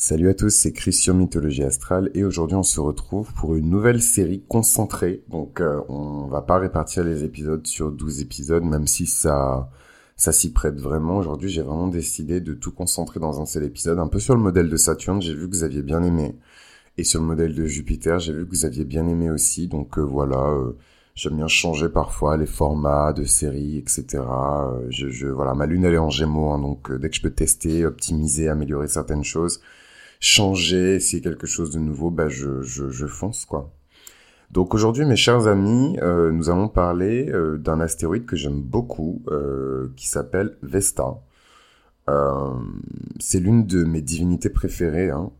Salut à tous, c'est Christian Mythologie Astrale et aujourd'hui on se retrouve pour une nouvelle série concentrée. Donc euh, on va pas répartir les épisodes sur 12 épisodes même si ça ça s'y prête vraiment. Aujourd'hui j'ai vraiment décidé de tout concentrer dans un seul épisode, un peu sur le modèle de Saturne, j'ai vu que vous aviez bien aimé. Et sur le modèle de Jupiter, j'ai vu que vous aviez bien aimé aussi. Donc euh, voilà, euh, j'aime bien changer parfois les formats de séries, etc. Euh, je, je, voilà, ma lune elle est en Gémeaux, hein, donc dès que je peux tester, optimiser, améliorer certaines choses, changer, essayer quelque chose de nouveau, bah je, je, fonce quoi. Donc aujourd'hui, mes chers amis, euh, nous allons parler euh, d'un astéroïde que j'aime beaucoup, euh, qui s'appelle Vesta. c'est l'une de mes divinités préférées hein,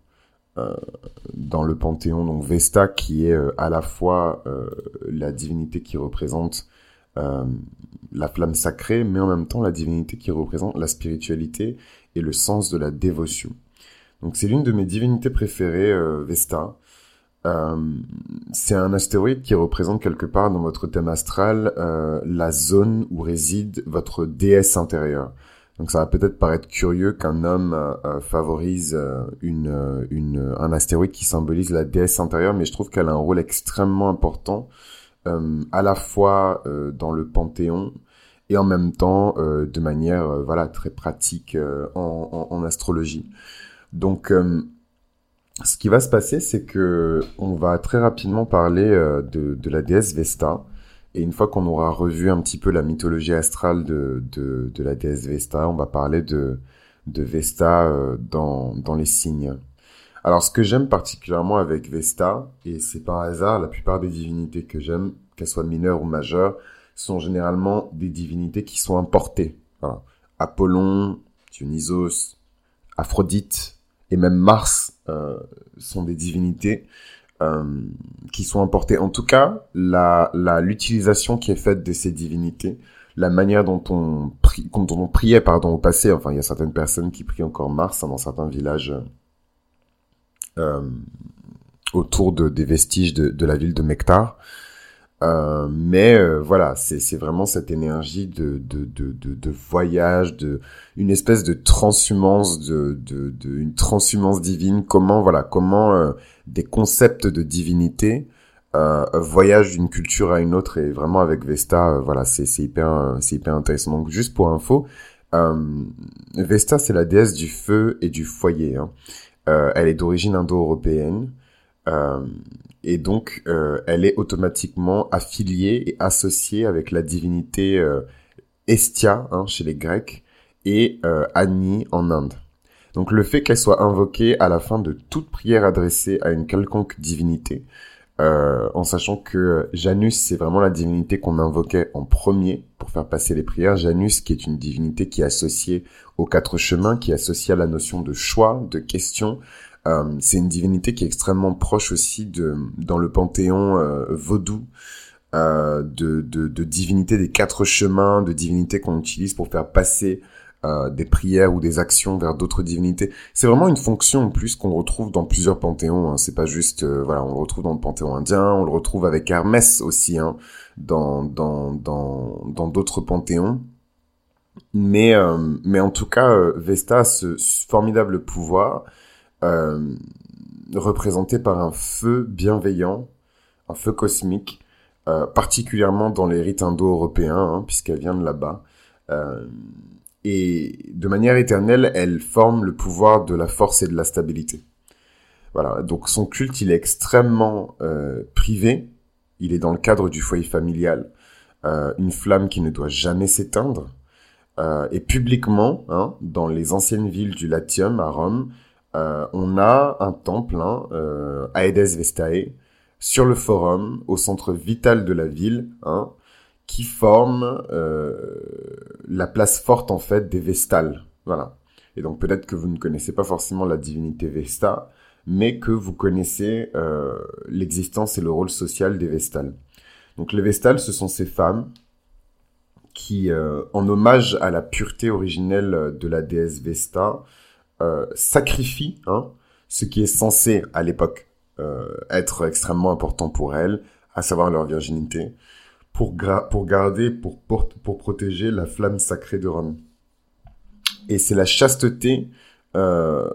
dans le panthéon. Donc Vesta, qui est à la fois la divinité qui représente la flamme sacrée, mais en même temps la divinité qui représente la spiritualité et le sens de la dévotion. Donc c'est l'une de mes divinités préférées, euh, Vesta. Euh, c'est un astéroïde qui représente quelque part dans votre thème astral euh, la zone où réside votre déesse intérieure. Donc ça va peut-être paraître curieux qu'un homme favorise une, un astéroïde qui symbolise la déesse intérieure, mais je trouve qu'elle a un rôle extrêmement important, à la fois dans le panthéon et en même temps de manière voilà très pratique en astrologie. Donc, euh, ce qui va se passer, c'est que on va très rapidement parler euh, de, la déesse Vesta. Et une fois qu'on aura revu un petit peu la mythologie astrale de, de, la déesse Vesta, on va parler de, de Vesta euh, dans, dans les signes. Alors, ce que j'aime particulièrement avec Vesta, et c'est par hasard, la plupart des divinités que j'aime, qu'elles soient mineures ou majeures, sont généralement des divinités qui sont importées. Apollon, Dionysos, Aphrodite, et même Mars euh, sont des divinités euh, qui sont importées. En tout cas, la l'utilisation qui est faite de ces divinités, la manière dont on prie, dont on priait pardon au passé. Enfin, il y a certaines personnes qui prient encore Mars hein, dans certains villages euh, autour de, des vestiges de, de la ville de Mektar. Euh, mais euh, voilà, c'est vraiment cette énergie de, de, de, de, de voyage, de une espèce de transhumance, de, de, de une transhumance divine. Comment voilà, comment euh, des concepts de divinité euh, voyagent d'une culture à une autre et vraiment avec Vesta, voilà, c'est hyper c'est hyper intéressant. Donc juste pour info, Vesta c'est la déesse du feu et du foyer. Hein. elle est d'origine indo-européenne. Euh, et donc euh, elle est automatiquement affiliée et associée avec la divinité euh, Estia hein, chez les Grecs et euh, Ani en Inde. Donc le fait qu'elle soit invoquée à la fin de toute prière adressée à une quelconque divinité, euh, en sachant que Janus c'est vraiment la divinité qu'on invoquait en premier pour faire passer les prières. Janus qui est une divinité qui est associée aux quatre chemins, qui est associée à la notion de choix, de question, euh, c'est une divinité qui est extrêmement proche aussi de dans le panthéon euh, vaudou euh, de, de, de divinités des quatre chemins, de divinités qu'on utilise pour faire passer euh, des prières ou des actions vers d'autres divinités. C'est vraiment une fonction en plus qu'on retrouve dans plusieurs panthéons. Hein. C'est pas juste, voilà, on le retrouve dans le panthéon indien, on le retrouve avec Hermès aussi, hein, dans dans dans dans d'autres panthéons. Mais mais en tout cas, Vesta a ce formidable pouvoir euh, représenté par un feu bienveillant, un feu cosmique, euh, particulièrement dans les rites indo-européens, hein, puisqu'elle vient de là-bas. Euh, et de manière éternelle, elle forme le pouvoir de la force et de la stabilité. Voilà, donc son culte, il est extrêmement euh, privé, il est dans le cadre du foyer familial, euh, une flamme qui ne doit jamais s'éteindre, euh, et publiquement, hein, dans les anciennes villes du Latium à Rome, on a un temple, hein, euh, Aedes Vestae, sur le forum, au centre vital de la ville, hein, qui forme euh, la place forte en fait des Vestales. Voilà. Et donc peut-être que vous ne connaissez pas forcément la divinité Vesta, mais que vous connaissez euh, l'existence et le rôle social des Vestales. Donc les Vestales, ce sont ces femmes qui, euh, en hommage à la pureté originelle de la déesse Vesta, euh, sacrifient hein, ce qui est censé à l'époque euh, être extrêmement important pour elles, à savoir leur virginité, pour, pour garder, pour, pour, protéger la flamme sacrée de Rome. Et c'est la chasteté euh,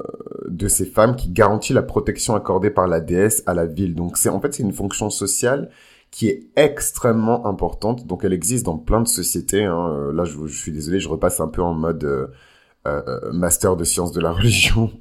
de ces femmes qui garantit la protection accordée par la déesse à la ville. Donc c'est en fait c'est une fonction sociale qui est extrêmement importante. Donc elle existe dans plein de sociétés. Hein. Euh, là je, je, suis désolé, je repasse un peu en mode euh master de sciences de la religion.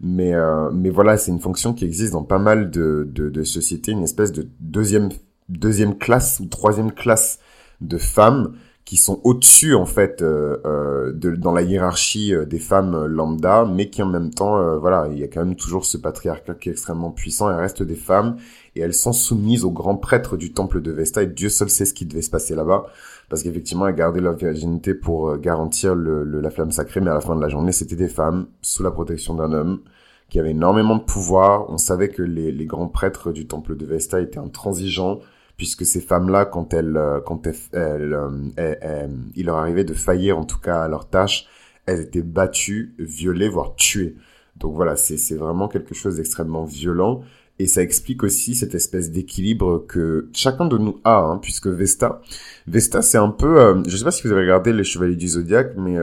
Mais, euh, mais voilà, c'est une fonction qui existe dans pas mal de, de, de sociétés, une espèce de deuxième, deuxième classe ou troisième classe de femmes qui sont au-dessus en fait euh, euh, de, dans la hiérarchie euh, des femmes lambda, mais qui en même temps, voilà, il y a quand même toujours ce patriarcat qui est extrêmement puissant. Elles restent des femmes et elles sont soumises au grand prêtre du temple de Vesta et Dieu seul sait ce qui devait se passer là-bas, parce qu'effectivement elles gardaient leur virginité pour garantir le, la flamme sacrée, mais à la fin de la journée c'était des femmes sous la protection d'un homme qui avait énormément de pouvoir. On savait que les, les grands prêtres du temple de Vesta étaient intransigeants puisque ces femmes-là, quand elles, euh, quand euh, elles, il leur arrivait de faillir en tout cas à leur tâche, elles étaient battues, violées, voire tuées. Donc voilà, c'est vraiment quelque chose d'extrêmement violent. Et ça explique aussi cette espèce d'équilibre que chacun de nous a, hein, puisque Vesta, Vesta c'est un peu, euh, je sais pas si vous avez regardé les Chevaliers du Zodiaque, mais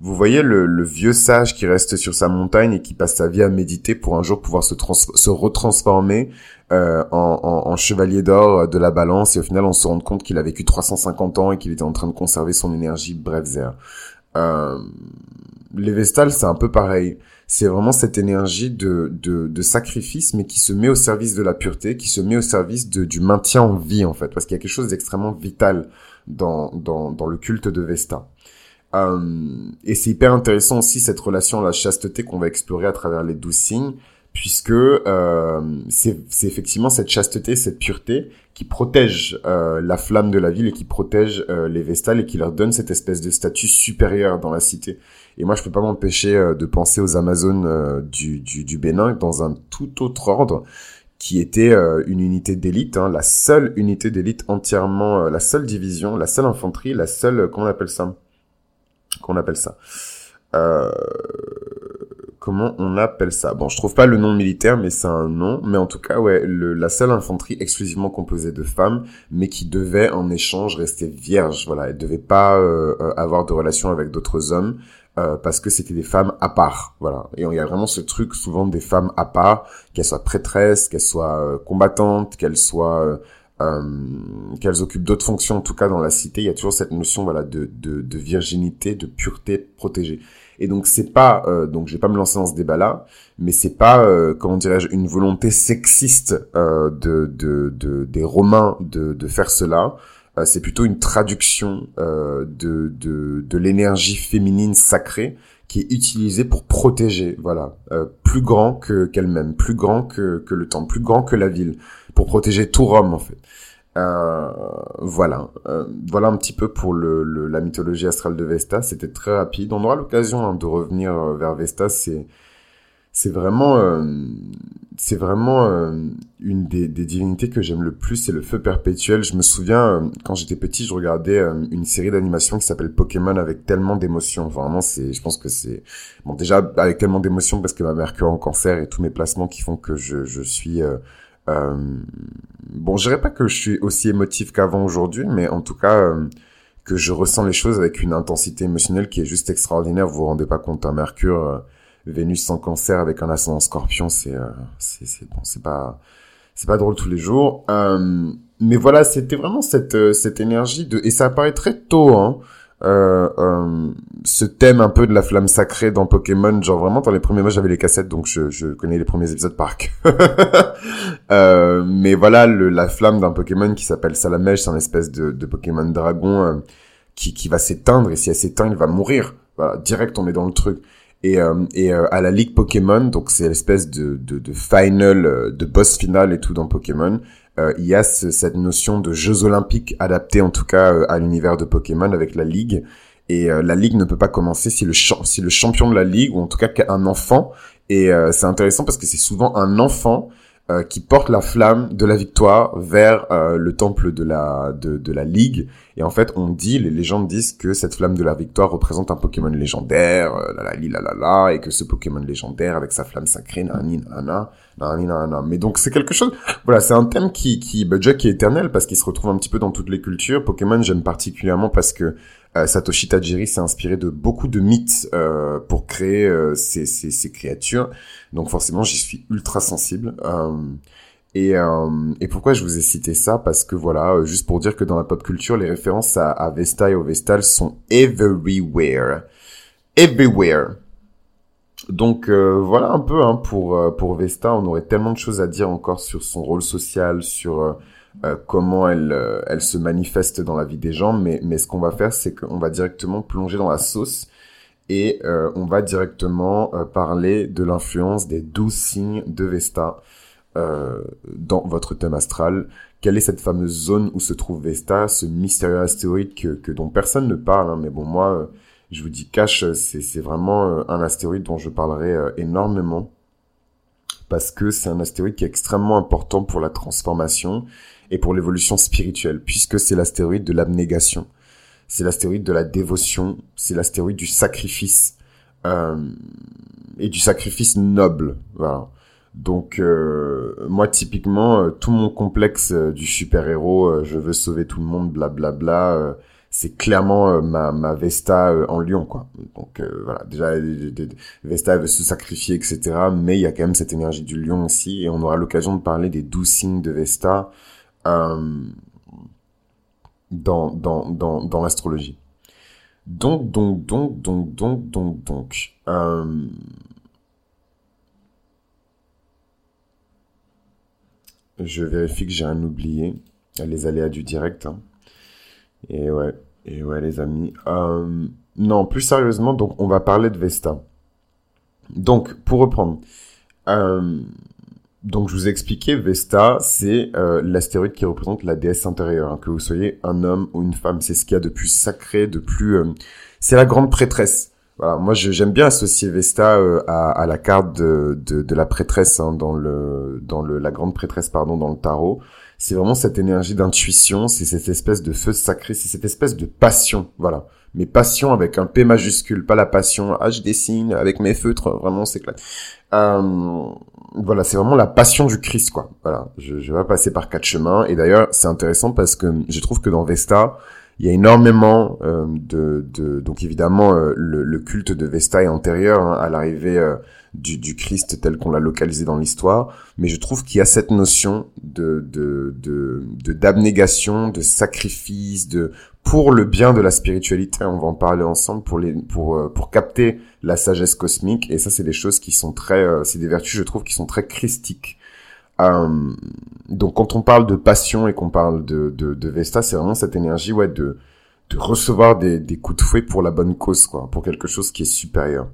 vous voyez le, vieux sage qui reste sur sa montagne et qui passe sa vie à méditer pour un jour pouvoir se, se retransformer euh, en, chevalier d'or de la balance. Et au final on se rend compte qu'il a vécu 350 ans et qu'il était en train de conserver son énergie bref euh, les Vestales c'est un peu pareil c'est vraiment cette énergie de, de, sacrifice mais qui se met au service de la pureté qui se met au service de, du maintien en vie en fait parce qu'il y a quelque chose d'extrêmement vital dans, dans, dans le culte de Vesta euh, et c'est hyper intéressant aussi cette relation à la chasteté qu'on va explorer à travers les douze signes, puisque euh, c'est effectivement cette chasteté, cette pureté qui protège euh, la flamme de la ville et qui protège euh, les Vestales et qui leur donne cette espèce de statut supérieur dans la cité. Et moi, je peux pas m'empêcher euh, de penser aux Amazones euh, du, du, du, Bénin dans un tout autre ordre qui était une unité d'élite, hein, la seule unité d'élite entièrement, la seule division, la seule infanterie, la seule, comment on appelle ça? Qu'on appelle ça? Euh, comment on appelle ça? Bon, je trouve pas le nom militaire, mais c'est un nom. Mais en tout cas, ouais, le, la seule infanterie exclusivement composée de femmes, mais qui devait en échange rester vierge. Voilà, elle devait pas euh, euh, avoir de relation avec d'autres hommes. Euh, parce que c'était des femmes à part, voilà. Et il y a vraiment ce truc souvent des femmes à part, qu'elles soient prêtresses, qu'elles soient euh, combattantes, qu'elles soient euh, qu'elles occupent d'autres fonctions, en tout cas dans la cité, il y a toujours cette notion voilà de, de, de virginité, de pureté protégée. Et donc c'est pas, euh, donc je vais pas me lancer dans ce débat-là, mais c'est pas, euh, comment dirais-je, une volonté sexiste euh, de, de, de, des Romains de, de faire cela. Euh, c'est plutôt une traduction euh, de, de, de l'énergie féminine sacrée qui est utilisée pour protéger, voilà, euh, plus grand que qu'elle-même, plus grand que, que le temps, plus grand que la ville pour protéger tout Rome en fait. Euh, voilà, euh, voilà un petit peu pour le, la mythologie astrale de Vesta. C'était très rapide. On aura l'occasion hein, de revenir euh, vers Vesta. C'est c'est vraiment euh, c'est vraiment une des, divinités que j'aime le plus. C'est le feu perpétuel. Je me souviens quand j'étais petit, je regardais une série d'animation qui s'appelle Pokémon avec tellement d'émotions. Vraiment, c'est je pense que c'est bon déjà avec tellement d'émotions parce que ma Mercure en cancer et tous mes placements qui font que je suis euh, bon, je dirais pas que je suis aussi émotif qu'avant aujourd'hui, mais en tout cas euh, que je ressens les choses avec une intensité émotionnelle qui est juste extraordinaire. Vous vous rendez pas compte, un Mercure, euh, Vénus sans cancer avec un ascendant Scorpion, c'est c'est c'est bon, c'est pas c'est pas drôle tous les jours. mais voilà, c'était vraiment cette cette énergie de et ça apparaît très tôt. Hein, euh, euh, ce thème un peu de la flamme sacrée dans Pokémon, genre vraiment dans les premiers mois j'avais les cassettes donc je, je connais les premiers épisodes par euh, mais voilà le, la flamme d'un Pokémon qui s'appelle Salamèche, c'est un espèce de, de Pokémon dragon euh, qui, qui va s'éteindre et si elle s'éteint il va mourir. Voilà, direct on est dans le truc. Et, euh, et à la Ligue Pokémon, donc c'est l'espèce de, de, de final, de boss final et tout dans Pokémon. Euh, il y a cette notion de Jeux olympiques adaptés en tout cas euh, à l'univers de Pokémon avec la ligue. Et euh, la ligue ne peut pas commencer si le, si le champion de la ligue, ou en tout cas un enfant, et c'est intéressant parce que c'est souvent un enfant euh, qui porte la flamme de la victoire vers euh, le temple de la de, de, la ligue. Et en fait on dit les légendes disent que cette flamme de la victoire représente un Pokémon légendaire euh, la la la la la et que ce Pokémon légendaire avec sa flamme sacrée nani nana nani nana mais donc c'est quelque chose voilà c'est un thème qui qui bah, qui est éternel parce qu'il se retrouve un petit peu dans toutes les cultures. Pokémon j'aime particulièrement parce que Satoshi Tajiri s'est inspiré de beaucoup de mythes pour créer ces, ces, ces, créatures. Donc forcément, j'y suis ultra sensible. Et, et, pourquoi je vous ai cité ça? Parce que voilà, juste pour dire que dans la pop culture, les références à, à Vesta et au Vestal sont everywhere. Everywhere. Donc euh, voilà un peu hein, pour euh, pour Vesta, on aurait tellement de choses à dire encore sur son rôle social, sur euh, comment elle elle se manifeste dans la vie des gens, mais mais ce qu'on va faire c'est qu'on va directement plonger dans la sauce et on va directement parler de l'influence des douze signes de Vesta dans votre thème astral. Quelle est cette fameuse zone où se trouve Vesta, ce mystérieux astéroïde que, que dont personne ne parle, hein, mais bon moi je vous dis cash, c'est vraiment euh, un astéroïde dont je parlerai euh, énormément parce que c'est un astéroïde qui est extrêmement important pour la transformation et pour l'évolution spirituelle, puisque c'est l'astéroïde de l'abnégation, c'est l'astéroïde de la dévotion, c'est l'astéroïde du sacrifice euh, et du sacrifice noble. Voilà. Donc euh, moi typiquement, tout mon complexe du super héros, je veux sauver tout le monde, blablabla. Bla, bla, c'est clairement euh, ma, ma Vesta euh, en lion quoi donc euh, voilà déjà Vesta veut se sacrifier etc mais il y a quand même cette énergie du lion aussi et on aura l'occasion de parler des douze signes de Vesta dans dans dans dans l'astrologie donc donc donc donc donc donc donc je vérifie que j'ai un oublié les aléas du direct hein. Et ouais, et ouais les amis. Euh, non, plus sérieusement, donc on va parler de Vesta. Donc, pour reprendre, euh, donc je vous ai expliqué, Vesta, c'est euh, l'astéroïde qui représente la déesse intérieure, hein, que vous soyez un homme ou une femme, c'est ce qu'il y a de plus sacré, de plus... Euh, c'est la grande prêtresse. Voilà, moi j'aime bien associer Vesta euh, à, à, la carte de, de, de la prêtresse hein, dans le dans le la grande prêtresse pardon dans le tarot c'est vraiment cette énergie d'intuition, c'est cette espèce de feu sacré, c'est cette espèce de passion, voilà. Mais passion avec un P majuscule, pas la passion, ah je dessine avec mes feutres, vraiment c'est clair. Euh, voilà, c'est vraiment la passion du Christ, quoi. Voilà, je, vais passer par quatre chemins. Et d'ailleurs, c'est intéressant parce que je trouve que dans Vesta, il y a énormément euh, de, de, donc évidemment euh, le, culte de Vesta est antérieur hein, à l'arrivée euh, du, du, Christ tel qu'on l'a localisé dans l'histoire, mais je trouve qu'il y a cette notion de de d'abnégation, de, sacrifice, de pour le bien de la spiritualité. On va en parler ensemble pour les pour pour capter la sagesse cosmique et ça c'est des choses qui sont très c'est des vertus je trouve qui sont très christiques euh, donc quand on parle de passion et qu'on parle de, de, de Vesta, c'est vraiment cette énergie ouais de de recevoir des, des coups de fouet pour la bonne cause quoi, pour quelque chose qui est supérieur.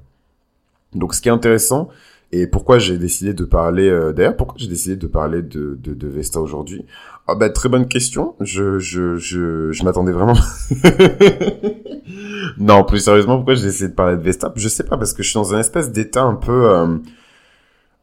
Donc ce qui est intéressant et pourquoi j'ai décidé de parler euh, d'ailleurs pourquoi j'ai décidé de parler de de, de Vesta aujourd'hui? Ah bah très bonne question. Je je je je m'attendais vraiment Non, plus sérieusement, pourquoi j'ai décidé de parler de Vesta? Je sais pas parce que je suis dans un espèce d'état un peu euh,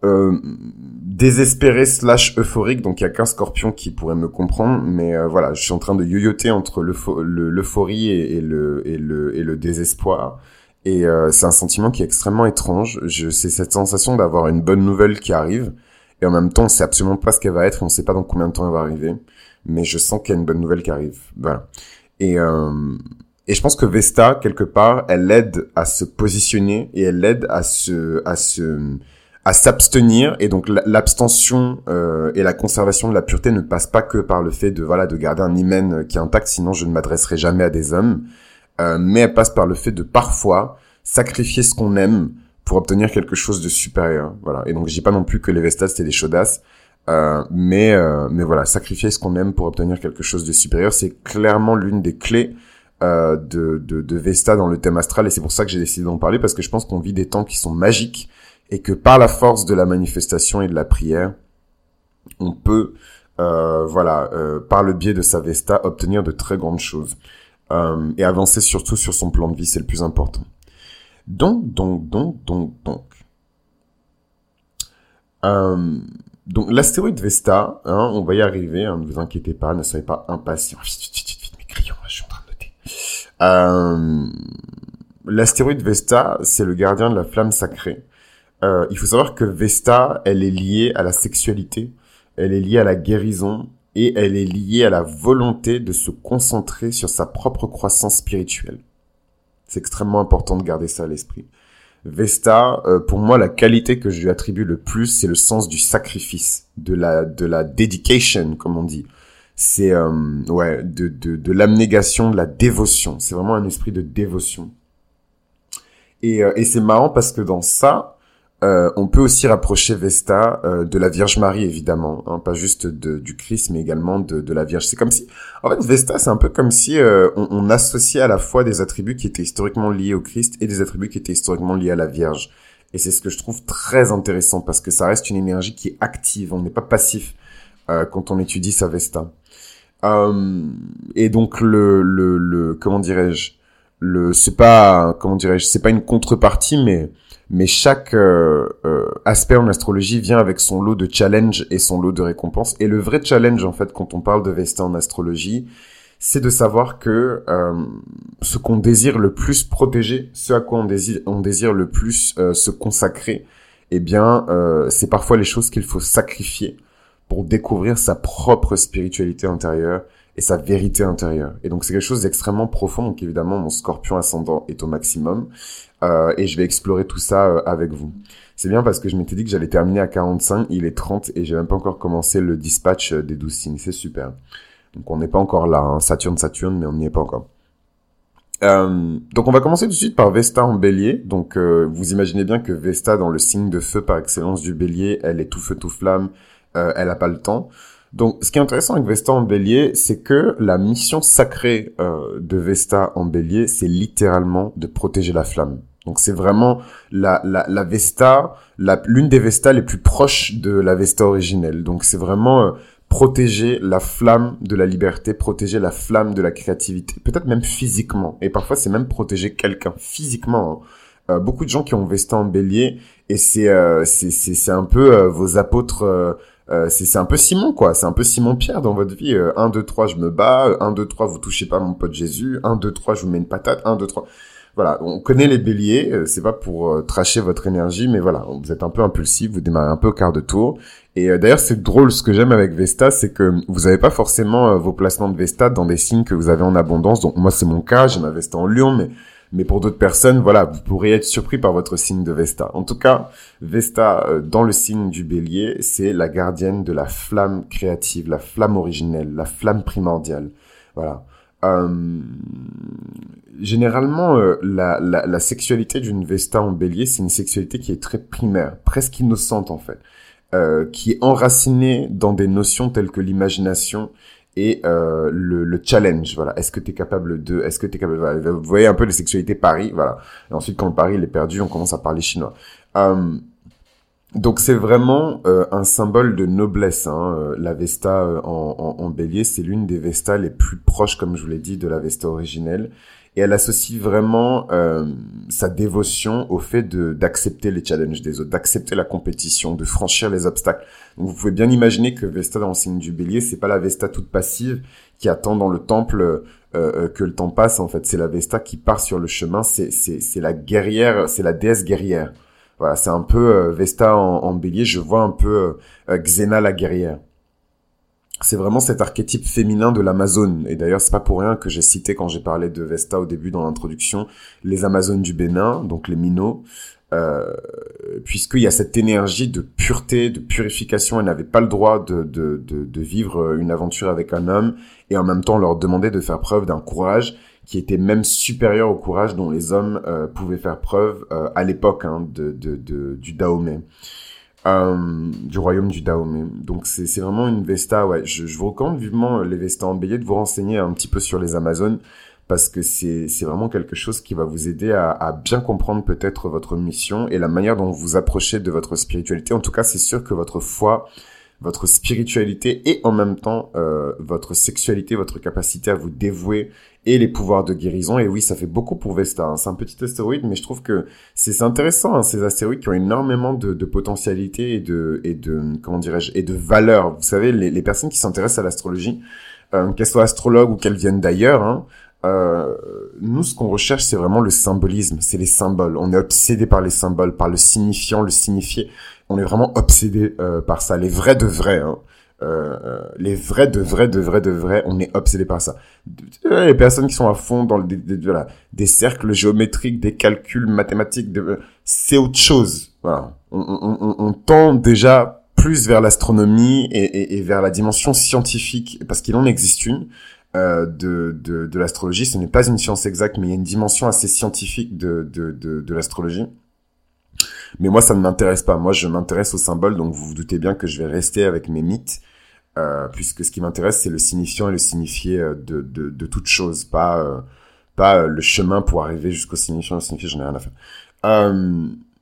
euh, désespéré slash euphorique, donc il y a qu'un scorpion qui pourrait me comprendre, mais euh, voilà, je suis en train de yoyoter entre l'euphorie et, le, et, le, et le désespoir. Et euh, c'est un sentiment qui est extrêmement étrange. C'est cette sensation d'avoir une bonne nouvelle qui arrive, et en même temps, on sait absolument pas ce qu'elle va être, on sait pas dans combien de temps elle va arriver, mais je sens qu'il y a une bonne nouvelle qui arrive. Voilà. Et, euh, et je pense que Vesta, quelque part, elle aide à se positionner et elle aide à se, à se, à s'abstenir et donc l'abstention euh, et la conservation de la pureté ne passe pas que par le fait de voilà de garder un hymen qui est intact sinon je ne m'adresserai jamais à des hommes euh, mais elle passe par le fait de parfois sacrifier ce qu'on aime pour obtenir quelque chose de supérieur. Voilà. Et donc je dis pas non plus que les Vestas c'était des chaudasses. Euh, mais euh, mais voilà sacrifier ce qu'on aime pour obtenir quelque chose de supérieur c'est clairement l'une des clés euh, de, de, de Vesta dans le thème astral. Et c'est pour ça que j'ai décidé d'en parler parce que je pense qu'on vit des temps qui sont magiques et que par la force de la manifestation et de la prière, on peut, euh, voilà, euh, par le biais de sa Vesta, obtenir de très grandes choses euh, et avancer surtout sur son plan de vie, c'est le plus important. Donc, donc, donc, donc, donc. Euh, donc l'astéroïde Vesta, hein, on va y arriver, hein, ne vous inquiétez pas, ne soyez pas impatients. Vite, vite, vite, vite, mes crayons, je suis en train de noter. Euh, l'astéroïde Vesta, c'est le gardien de la flamme sacrée. Euh, il faut savoir que Vesta, elle est liée à la sexualité, elle est liée à la guérison et elle est liée à la volonté de se concentrer sur sa propre croissance spirituelle. C'est extrêmement important de garder ça à l'esprit. Vesta, euh, pour moi, la qualité que je lui attribue le plus, c'est le sens du sacrifice, de la de la dedication, comme on dit. C'est euh, ouais, de de, de l'abnégation, de la dévotion. C'est vraiment un esprit de dévotion. Et, euh, et c'est marrant parce que dans ça, euh, on peut aussi rapprocher Vesta euh, de la Vierge Marie, évidemment, hein, pas juste de, du Christ, mais également de, de la Vierge. C'est comme si, en fait, Vesta, c'est un peu comme si euh, on, on, associait à la fois des attributs qui étaient historiquement liés au Christ et des attributs qui étaient historiquement liés à la Vierge. Et c'est ce que je trouve très intéressant parce que ça reste une énergie qui est active. On n'est pas passif quand on étudie sa Vesta. et donc le, le, le comment dirais-je, le, c'est pas, comment dirais-je, c'est pas une contrepartie, mais mais chaque euh, euh, aspect en astrologie vient avec son lot de challenge et son lot de récompenses. Et le vrai challenge, en fait, quand on parle de Vesta en astrologie, c'est de savoir que euh, ce qu'on désire le plus protéger, ce à quoi on désire, on désire le plus se consacrer, eh bien, c'est parfois les choses qu'il faut sacrifier pour découvrir sa propre spiritualité intérieure et sa vérité intérieure. Et donc c'est quelque chose d'extrêmement profond. Donc évidemment, mon scorpion ascendant est au maximum. Euh, et je vais explorer tout ça euh, avec vous. C'est bien parce que je m'étais dit que j'allais terminer à 45, il est 30 et j'ai même pas encore commencé le dispatch euh, des 12 signes. C'est super. Donc on n'est pas encore là, hein. Saturne, Saturne, mais on n'y est pas encore. Euh, donc on va commencer tout de suite par Vesta en bélier. Donc vous imaginez bien que Vesta dans le signe de feu par excellence du bélier, elle est tout feu tout flamme, elle a pas le temps. Donc, ce qui est intéressant avec Vesta en bélier, c'est que la mission sacrée euh, de Vesta en bélier, c'est littéralement de protéger la flamme. Donc, c'est vraiment la, la, la Vesta, l'une des Vestas les plus proches de la Vesta originelle. Donc, c'est vraiment euh, protéger la flamme de la liberté, protéger la flamme de la créativité, peut-être même physiquement. Et parfois, c'est même protéger quelqu'un physiquement. Hein. Euh, beaucoup de gens qui ont Vesta en bélier, et c'est euh, c'est un peu vos apôtres euh, c'est un peu Simon quoi, c'est un peu Simon Pierre dans votre vie. 1 2 3 je me bats, 1 2 3 vous touchez pas mon pote Jésus, 1 2 3 je vous mets une patate, 1 2 3 voilà, on connaît les béliers, euh, c'est pas pour euh, tracher votre énergie, mais voilà, vous êtes un peu impulsif, vous démarrez un peu au quart de tour. Et d'ailleurs, c'est drôle, ce que j'aime avec Vesta, c'est que vous n'avez pas forcément vos placements de Vesta dans des signes que vous avez en abondance. Donc moi, c'est mon cas, j'ai ma Vesta en Lion, mais mais pour d'autres personnes, voilà, vous pourriez être surpris par votre signe de Vesta. En tout cas, Vesta, euh, dans le signe du bélier, c'est la gardienne de la flamme créative, la flamme originelle, la flamme primordiale. Voilà. Euh, généralement, euh, la, la, la, sexualité d'une Vesta en bélier, c'est une sexualité qui est très primaire, presque innocente en fait, euh, qui est enracinée dans des notions telles que l'imagination et euh, le, le, challenge voilà. Est-ce que tu es capable de est-ce que tu es capable vous voyez un peu les sexualités Paris voilà. Et ensuite quand le Paris il est perdu on commence à parler chinois. Euh, donc c'est vraiment euh, un symbole de noblesse hein, euh, la Vesta euh, en, en, en, bélier c'est l'une des Vestas les plus proches comme je vous l'ai dit de la Vesta originelle et elle associe vraiment euh, sa dévotion au fait de d'accepter les challenges des autres, d'accepter la compétition, de franchir les obstacles. Donc vous pouvez bien imaginer que Vesta dans le signe du Bélier, c'est pas la Vesta toute passive qui attend dans le temple euh, euh, que le temps passe. En fait, c'est la Vesta qui part sur le chemin. C'est c'est c'est la guerrière, c'est la déesse guerrière. Voilà, c'est un peu Vesta en, en, Bélier. Je vois un peu Xena la guerrière c'est vraiment cet archétype féminin de l'Amazone. Et d'ailleurs, c'est pas pour rien que j'ai cité quand j'ai parlé de Vesta au début dans l'introduction, les Amazones du Bénin, donc les Minots, euh, puisqu'il y a cette énergie de pureté, de purification. Elles n'avaient pas le droit de, de, de, de, vivre une aventure avec un homme, et en même temps, leur demandait de faire preuve d'un courage qui était même supérieur au courage dont les hommes euh, pouvaient faire preuve euh, à l'époque hein, de, de, du Dahomey. Euh, du royaume du Dahomey. Donc c'est vraiment une Vesta, ouais. Je, je, vous recommande vivement euh, les Vestas en bélier de vous renseigner un petit peu sur les Amazones parce que c'est vraiment quelque chose qui va vous aider à, à bien comprendre peut-être votre mission et la manière dont vous approchez de votre spiritualité. En tout cas, c'est sûr que votre foi, votre spiritualité et en même temps euh, votre sexualité, votre capacité à vous dévouer et les pouvoirs de guérison. Et oui, ça fait beaucoup pour Vesta. Hein. C'est un petit astéroïde, mais je trouve que c'est intéressant hein, ces astéroïdes qui ont énormément de, de potentialité et de et de comment dirais-je et de valeur. Vous savez, les, les personnes qui s'intéressent à l'astrologie, euh, qu'elles soient astrologues ou qu'elles viennent d'ailleurs. Hein, euh, nous, ce qu'on recherche, c'est vraiment le symbolisme, c'est les symboles. On est obsédé par les symboles, par le signifiant, le signifié on est vraiment obsédé euh, par ça, les vrais de vrais. Hein. euh, les vrais de vrais de vrais de vrais, on est obsédé par ça. Les personnes qui sont à fond dans le, des, des, cercles géométriques, des calculs mathématiques, de, c'est autre chose. Voilà. On, on, on, tend déjà plus vers l'astronomie et, et, et, vers la dimension scientifique, parce qu'il en existe une. Euh, de, de, de l'astrologie, ce n'est pas une science exacte, mais il y a une dimension assez scientifique de, de, de, de l'astrologie. Mais moi, ça ne m'intéresse pas. Moi, je m'intéresse aux symboles, donc vous vous doutez bien que je vais rester avec mes mythes, euh, puisque ce qui m'intéresse, c'est le signifiant et le signifié euh, de, de, toute chose, pas, euh, pas le chemin pour arriver jusqu'au signifiant. Le signifié, j'en ai rien à faire.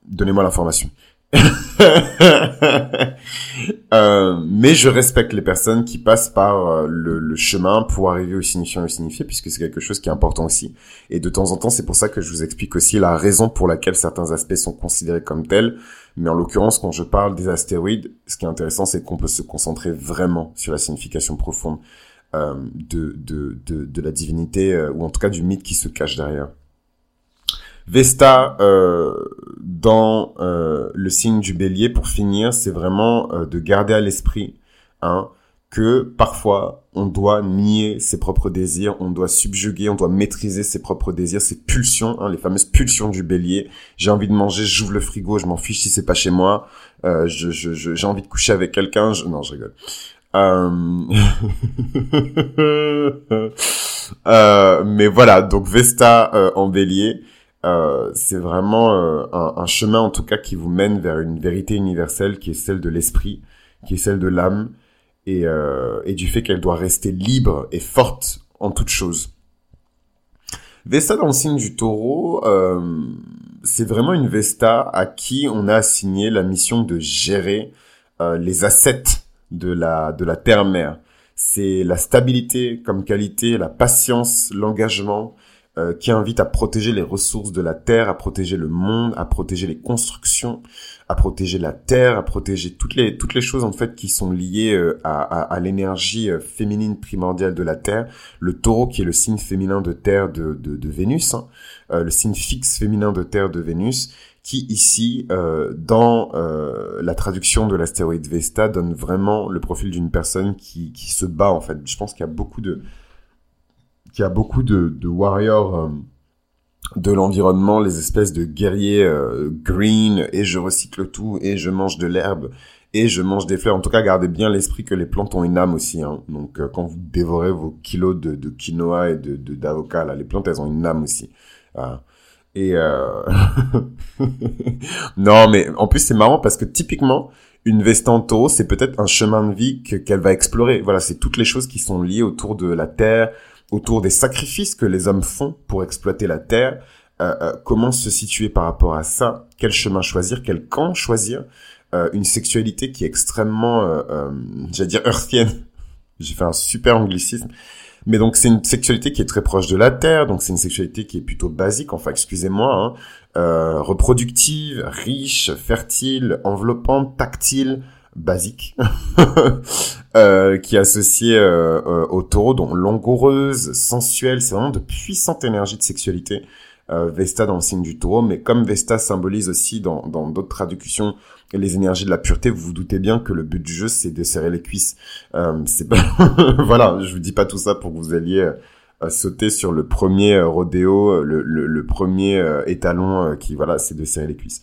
Donnez-moi l'information. Euh, mais je respecte les personnes qui passent par euh, le, chemin pour arriver au signifiant et au signifié, puisque c'est quelque chose qui est important aussi. Et de temps en temps, c'est pour ça que je vous explique aussi la raison pour laquelle certains aspects sont considérés comme tels. Mais en l'occurrence, quand je parle des astéroïdes, ce qui est intéressant, c'est qu'on peut se concentrer vraiment sur la signification profonde euh, de, la divinité, ou en tout cas du mythe qui se cache derrière. Vesta euh, dans euh, le signe du bélier, pour finir, c'est vraiment euh, de garder à l'esprit hein, que parfois on doit nier ses propres désirs, on doit subjuguer, on doit maîtriser ses propres désirs, ses pulsions, hein, les fameuses pulsions du bélier. J'ai envie de manger, j'ouvre le frigo, je m'en fiche si c'est pas chez moi. Euh, je, je, j'ai envie de coucher avec quelqu'un. Je... Non, je rigole. Euh... euh, mais voilà, donc Vesta en bélier. Euh, c'est vraiment euh, un, chemin en tout cas qui vous mène vers une vérité universelle qui est celle de l'esprit, qui est celle de l'âme et, euh, du fait qu'elle doit rester libre et forte en toute chose. Vesta dans le signe du taureau, c'est vraiment une Vesta à qui on a assigné la mission de gérer les assets de la, de la terre-mère. C'est la stabilité comme qualité, la patience, l'engagement, euh, qui invite à protéger les ressources de la terre, à protéger le monde, à protéger les constructions, à protéger la terre, à protéger toutes les toutes les choses en fait qui sont liées euh, à, à, à l'énergie euh, féminine primordiale de la terre. Le Taureau qui est le signe féminin de terre de de, de Vénus, hein, le signe fixe féminin de terre de Vénus, qui ici, euh, dans euh, la traduction de l'astéroïde Vesta, donne vraiment le profil d'une personne qui, qui se bat en fait. Je pense qu'il y a beaucoup de qu'il y a beaucoup de, de warriors euh, de l'environnement, les espèces de guerriers euh, green, et je recycle tout, et je mange de l'herbe, et je mange des fleurs. En tout cas, gardez bien l'esprit que les plantes ont une âme aussi. Hein. Donc, euh, quand vous dévorez vos kilos de, de quinoa et de d'avocat, les plantes, elles ont une âme aussi. Et non, mais en plus, c'est marrant parce que typiquement, une Vestanto, c'est peut-être un chemin de vie qu'elle va explorer. Voilà, c'est toutes les choses qui sont liées autour de la terre, autour des sacrifices que les hommes font pour exploiter la terre. Euh, euh, comment se situer par rapport à ça? Quel chemin choisir? Quel camp choisir? Euh, Une sexualité qui est extrêmement, euh, j'allais dire, earthienne. J'ai fait un super anglicisme. Mais donc c'est une sexualité qui est très proche de la terre, donc c'est une sexualité qui est plutôt basique, enfin excusez-moi, hein, reproductive, riche, fertile, enveloppante, tactile, basique euh, qui est associé euh, euh, au taureau, donc langoureuse, sensuelle, c'est vraiment de puissante énergie de sexualité. Euh, Vesta dans le signe du taureau, mais comme Vesta symbolise aussi dans dans d'autres traductions les énergies de la pureté, vous vous doutez bien que le but du jeu c'est de serrer les cuisses. Euh, c'est pas voilà, je vous dis pas tout ça pour que vous alliez sauter sur le premier rodéo, le, le, le premier étalon qui voilà, c'est de serrer les cuisses.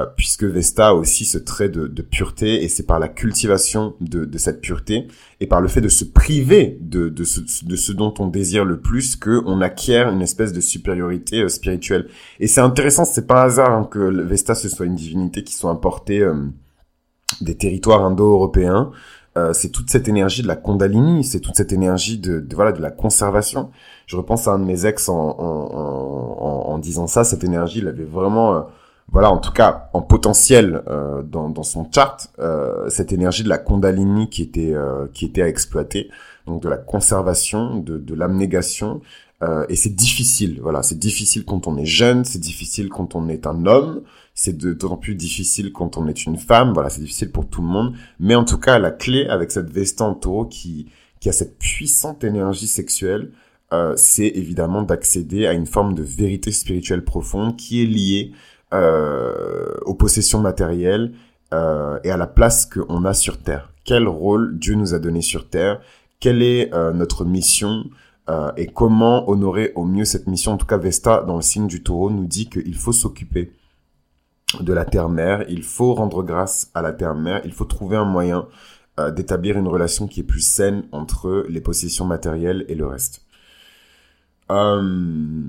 Euh, puisque Vesta a aussi ce trait de, de pureté, et c'est par la cultivation de, de, cette pureté, et par le fait de se priver de, de, ce, de ce dont on désire le plus, que on acquiert une espèce de supériorité euh, spirituelle. Et c'est intéressant, c'est pas hasard hein, que Vesta ce soit une divinité qui soit importée euh, des territoires indo-européens. Euh, c'est toute cette énergie de la Kundalini, c'est toute cette énergie de, de, voilà de la conservation. Je repense à un de mes ex en, en, en, en disant ça, cette énergie, il avait vraiment voilà, en tout cas, en potentiel euh, dans, dans son chart, euh, cette énergie de la Kundalini qui était euh, qui était à exploiter, donc de la conservation, de, de l'abnégation, euh, et c'est difficile. Voilà, c'est difficile quand on est jeune, c'est difficile quand on est un homme, c'est d'autant plus difficile quand on est une femme. Voilà, c'est difficile pour tout le monde, mais en tout cas, la clé avec cette Vesta en taureau qui qui a cette puissante énergie sexuelle, euh, c'est évidemment d'accéder à une forme de vérité spirituelle profonde qui est liée aux possessions matérielles euh, et à la place qu'on a sur Terre, quel rôle Dieu nous a donné sur terre, quelle est notre mission, euh, et comment honorer au mieux cette mission? En tout cas, Vesta, dans le signe du taureau, nous dit qu'il faut s'occuper de la terre-mère, il faut rendre grâce à la terre-mère, il faut trouver un moyen euh, d'établir une relation qui est plus saine entre les possessions matérielles et le reste. Euh,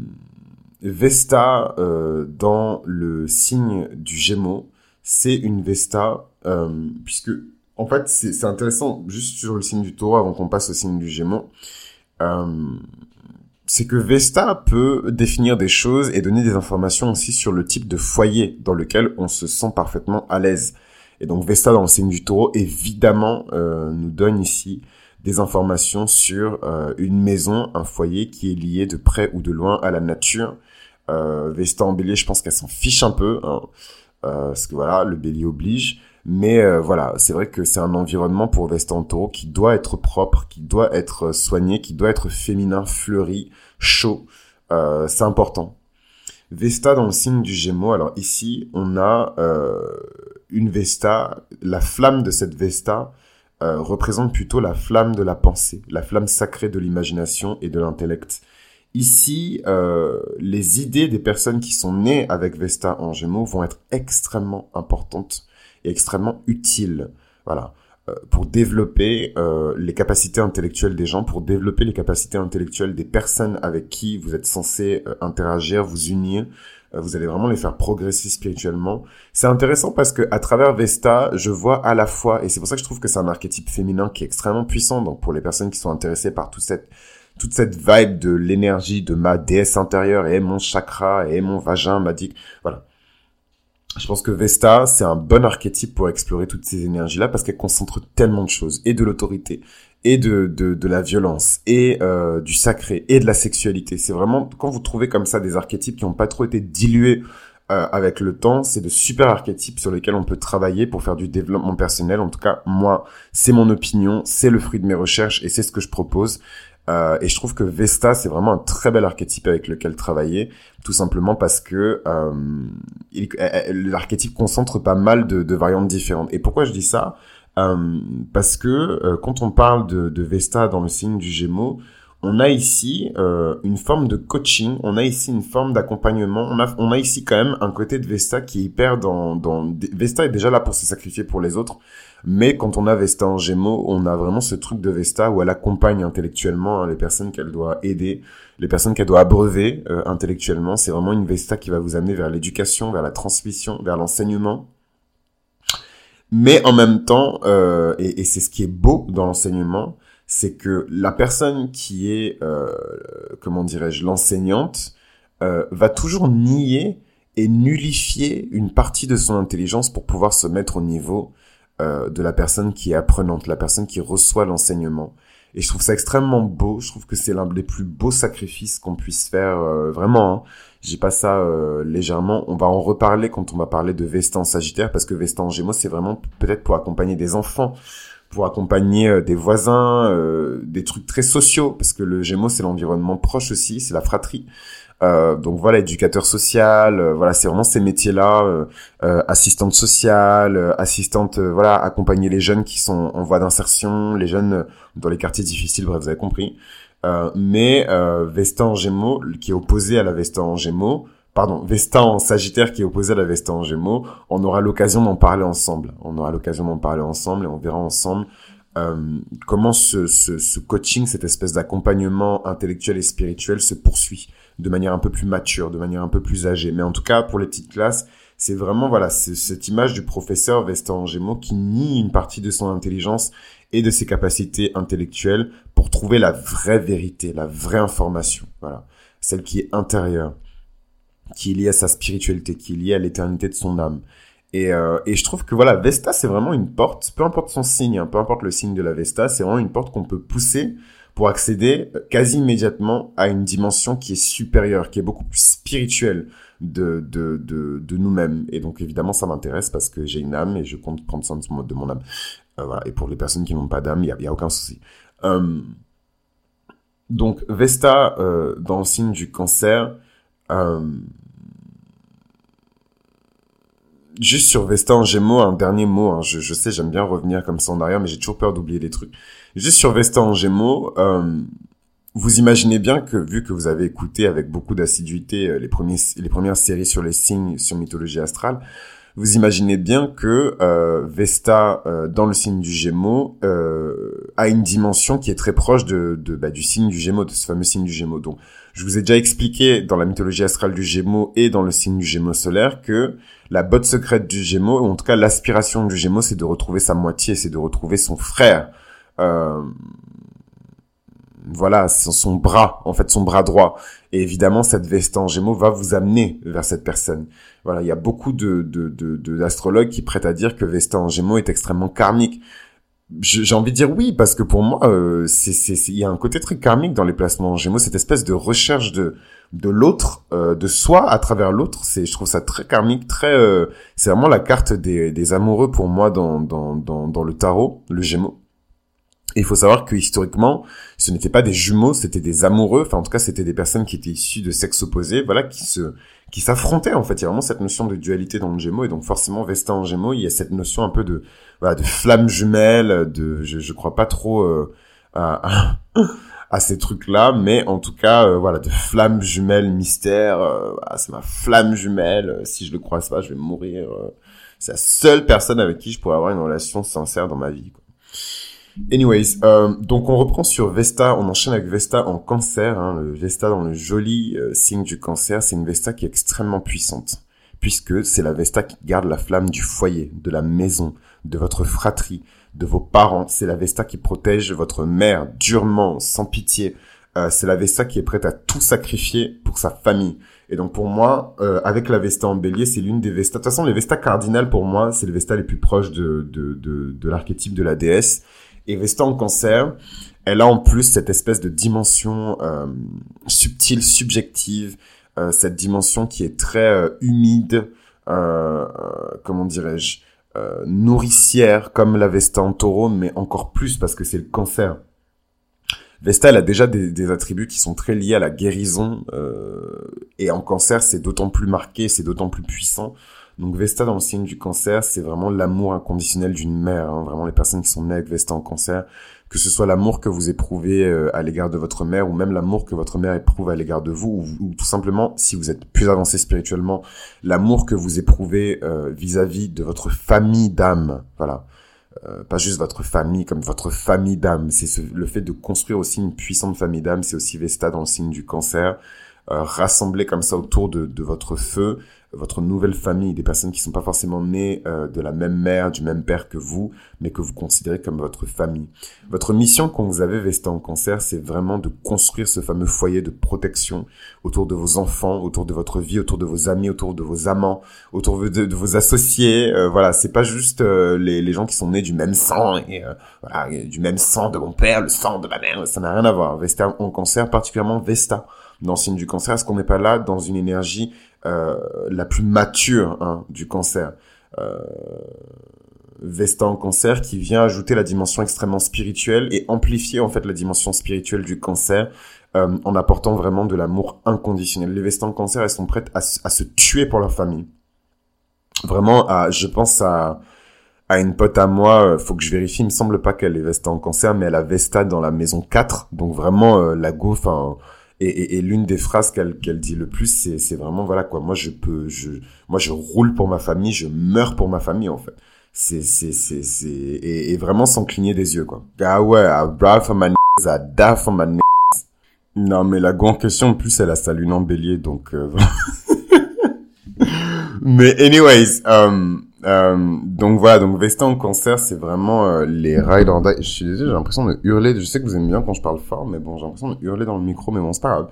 Vesta, dans le signe du Gémeaux, c'est une Vesta, puisque, en fait, c'est intéressant, juste sur le signe du taureau, avant qu'on passe au signe du Gémeaux, euh, c'est que Vesta peut définir des choses et donner des informations aussi sur le type de foyer dans lequel on se sent parfaitement à l'aise. Et donc Vesta dans le signe du taureau, évidemment, euh, nous donne ici des informations sur euh, une maison, un foyer qui est lié de près ou de loin à la nature. Vesta en bélier, je pense qu'elle s'en fiche un peu, hein, parce que voilà, le bélier oblige. Mais euh, voilà, c'est vrai que c'est un environnement pour Vestanto qui doit être propre, qui doit être soigné, qui doit être féminin, fleuri, chaud. Euh, c'est important. Vesta dans le signe du Gémeaux. Alors ici, on a euh, une Vesta. La flamme de cette Vesta euh, représente plutôt la flamme de la pensée, la flamme sacrée de l'imagination et de l'intellect. Ici, euh, les idées des personnes qui sont nées avec Vesta en Gémeaux vont être extrêmement importantes extrêmement utile. Voilà. Euh, pour développer euh, les capacités intellectuelles des gens, pour développer les capacités intellectuelles des personnes avec qui vous êtes censé interagir, vous unir, vous allez vraiment les faire progresser spirituellement. C'est intéressant parce que à travers Vesta, je vois à la fois, et c'est pour ça que je trouve que c'est un archétype féminin qui est extrêmement puissant. Donc pour les personnes qui sont intéressées par toute cette toute cette vibe de l'énergie de ma déesse intérieure et mon chakra et mon vagin m'a dit voilà je pense que Vesta, c'est un bon archétype pour explorer toutes ces énergies-là parce qu'elle concentre tellement de choses, et de l'autorité, et de, de, la violence, et euh, du sacré, et de la sexualité. C'est vraiment, quand vous trouvez comme ça des archétypes qui n'ont pas trop été dilués euh, avec le temps, c'est de super archétypes sur lesquels on peut travailler pour faire du développement personnel. En tout cas, moi, c'est mon opinion, c'est le fruit de mes recherches, et c'est ce que je propose. Euh, et je trouve que Vesta, c'est vraiment un très bel archétype avec lequel travailler, tout simplement parce que euh, l'archétype concentre pas mal de, variantes différentes. Et pourquoi je dis ça? Euh, Parce que euh, quand on parle de, de, Vesta dans le signe du Gémeaux, on a ici euh, une forme de coaching, on a ici une forme d'accompagnement, on a, on a ici quand même un côté de Vesta qui est hyper dans, dans... Vesta est déjà là pour se sacrifier pour les autres, mais quand on a Vesta en Gémeaux, on a vraiment ce truc de Vesta où elle accompagne intellectuellement hein, les personnes qu'elle doit aider, les personnes qu'elle doit abreuver euh, intellectuellement. C'est vraiment une Vesta qui va vous amener vers l'éducation, vers la transmission, vers l'enseignement. Mais en même temps, euh, et, et c'est ce qui est beau dans l'enseignement, c'est que la personne qui est, euh, comment dirais-je, l'enseignante, euh, va toujours nier et nullifier une partie de son intelligence pour pouvoir se mettre au niveau euh, de la personne qui est apprenante, la personne qui reçoit l'enseignement. Et je trouve ça extrêmement beau. Je trouve que c'est l'un des plus beaux sacrifices qu'on puisse faire. Euh, vraiment, hein. j'ai pas ça euh, légèrement. On va en reparler quand on va parler de Vesta en Sagittaire, parce que Vesta en Gémeaux, c'est vraiment peut-être pour accompagner des enfants, pour accompagner des voisins, des trucs très sociaux, parce que le Gémeaux, c'est l'environnement proche aussi, c'est la fratrie. Euh, donc voilà, éducateur social, euh, voilà, c'est vraiment ces métiers-là, euh, assistante sociale, assistante, voilà, accompagner les jeunes qui sont en voie d'insertion, les jeunes dans les quartiers difficiles, bref, vous avez compris. mais Vesta en Gémeaux, qui est opposé à la Vesta en Gémeaux, pardon, Vesta en Sagittaire qui est opposé à la Vesta en Gémeaux, on aura l'occasion d'en parler ensemble. On aura l'occasion d'en parler ensemble et on verra ensemble comment ce, ce, ce, coaching, cette espèce d'accompagnement intellectuel et spirituel se poursuit de manière un peu plus mature, de manière un peu plus âgée. Mais en tout cas, pour les petites classes, c'est vraiment voilà cette image du professeur vestant en Gémeaux qui nie une partie de son intelligence et de ses capacités intellectuelles pour trouver la vraie vérité, la vraie information. Voilà, celle qui est intérieure, qui est liée à sa spiritualité, qui est liée à l'éternité de son âme. Et, euh, et je trouve que voilà, Vesta, c'est vraiment une porte, peu importe son signe, hein, peu importe le signe de la Vesta, c'est vraiment une porte qu'on peut pousser pour accéder euh, quasi immédiatement à une dimension qui est supérieure, qui est beaucoup plus spirituelle de, de, de, nous-mêmes. Et donc évidemment, ça m'intéresse parce que j'ai une âme et je compte prendre soin de mon âme. Euh, voilà. Et pour les personnes qui n'ont pas d'âme, il n'y a, a, aucun souci. Donc Vesta, dans le signe du cancer, juste sur Vesta en Gémeaux, un dernier mot. Hein. Je, sais, j'aime bien revenir comme ça en arrière, mais j'ai toujours peur d'oublier des trucs. Juste sur Vesta en Gémeaux, euh, vous imaginez bien que vu que vous avez écouté avec beaucoup d'assiduité euh, les les premières séries sur les signes sur mythologie astrale, vous imaginez bien que euh, Vesta euh, dans le signe du Gémeaux euh, a une dimension qui est très proche de, de bah, du signe du Gémeaux, de ce fameux signe du Gémeaux. Donc, je vous ai déjà expliqué dans la mythologie astrale du Gémeaux et dans le signe du Gémeaux solaire que la botte secrète du Gémeaux, ou en tout cas l'aspiration du Gémeaux, c'est de retrouver sa moitié, c'est de retrouver son frère. Euh, voilà, son bras, en fait, son bras droit. Et évidemment, cette veste en Gémeaux va vous amener vers cette personne. Voilà, il y a beaucoup de d'astrologues qui prêtent à dire que Vesta en Gémeaux est extrêmement karmique. J'ai envie de dire oui parce que pour moi, euh, c'est il y a un côté très karmique dans les placements en Gémeaux, cette espèce de recherche de de l'autre, euh, de soi à travers l'autre. C'est, je trouve ça très karmique, très. Euh, c'est vraiment la carte des, des amoureux pour moi dans dans dans, dans le tarot, le Gémeaux. Il faut savoir que historiquement, ce n'étaient pas des jumeaux, c'était des amoureux. Enfin, en tout cas, c'était des personnes qui étaient issues de sexes opposés, voilà, qui se, qui s'affrontaient. En fait, il y a vraiment cette notion de dualité dans le Gémeaux, et donc forcément, Vesta en Gémeaux, il y a cette notion un peu de, voilà, de flamme jumelle, de, je, je crois pas trop euh, à, à, ces trucs-là, mais en tout cas, euh, voilà, de flamme jumelle mystère. Euh, c'est ma flamme jumelle. Si je le croise pas, je vais mourir. c'est la seule personne avec qui je pourrais avoir une relation sincère dans ma vie. Quoi. Anyways, euh, donc on reprend sur Vesta, on enchaîne avec Vesta en cancer, hein, le Vesta dans le joli euh, signe du cancer, c'est une Vesta qui est extrêmement puissante, puisque c'est la Vesta qui garde la flamme du foyer, de la maison, de votre fratrie, de vos parents, c'est la Vesta qui protège votre mère durement, sans pitié, euh, c'est la Vesta qui est prête à tout sacrifier pour sa famille. Et donc pour moi, euh, avec la Vesta en bélier, c'est l'une des Vestas. De toute façon, les Vestas cardinales pour moi, c'est les Vestas les plus proches de, de, de, de l'archétype de la déesse. Et Vesta en cancer, elle a en plus cette espèce de dimension euh, subtile, subjective, euh, cette dimension qui est très euh, humide, euh, comment dirais-je, nourricière comme la Vesta en taureau, mais encore plus parce que c'est le cancer. Vesta, elle a déjà des, des, attributs qui sont très liés à la guérison, et en cancer, c'est d'autant plus marqué, c'est d'autant plus puissant donc Vesta dans le signe du cancer, c'est vraiment l'amour inconditionnel d'une mère. Hein. Vraiment les personnes qui sont nées avec Vesta en cancer, que ce soit l'amour que vous éprouvez euh, à l'égard de votre mère ou même l'amour que votre mère éprouve à l'égard de vous, ou, tout simplement, si vous êtes plus avancé spirituellement, l'amour que vous éprouvez euh, vis-à-vis de votre famille d'âme. Voilà. Euh, pas juste votre famille comme votre famille d'âme. C'est le fait de construire aussi une puissante famille d'âme. C'est aussi Vesta dans le signe du cancer. rassembler comme ça autour de votre feu, votre nouvelle famille, des personnes qui sont pas forcément nées euh, de la même mère, du même père que vous, mais que vous considérez comme votre famille. Votre mission quand vous avez Vesta en cancer, c'est vraiment de construire ce fameux foyer de protection autour de vos enfants, autour de votre vie, autour de vos amis, autour de vos amants, autour de, vos associés. Euh, voilà, c'est pas juste euh, les, gens qui sont nés du même sang et voilà, du même sang de mon père, le sang de ma mère, ça n'a rien à voir. Vesta en cancer, particulièrement Vesta dans le signe du cancer, est-ce qu'on n'est pas là dans une énergie euh, la plus mature hein, du cancer. Euh, Vesta en cancer qui vient ajouter la dimension extrêmement spirituelle et amplifier en fait la dimension spirituelle du cancer euh, en apportant vraiment de l'amour inconditionnel. Les Vesta en cancer, elles sont prêtes à, à, se tuer pour leur famille. Vraiment, à, je pense à, à une pote à moi, euh, faut que je vérifie, il me semble pas qu'elle est Vesta en cancer, mais elle a Vesta dans la maison 4, donc vraiment euh, la go, et, et, l'une des phrases qu'elle qu'elle dit le plus, c'est vraiment voilà quoi. Moi je peux, je moi je roule pour ma famille, je meurs pour ma famille en fait. C'est c'est c'est c'est et, et, vraiment sans cligner des yeux quoi. Ah ouais, niggas, I die for my niggas. Non mais la grande question en plus elle a sa lune en bélier donc. Euh... mais anyways. Um, euh, donc voilà, donc Vesta en concert, c'est vraiment euh, les rails Je suis désolé, j'ai l'impression de hurler. Je sais que vous aimez bien quand je parle fort, mais bon, j'ai l'impression de hurler dans le micro, mais bon, c'est pas grave.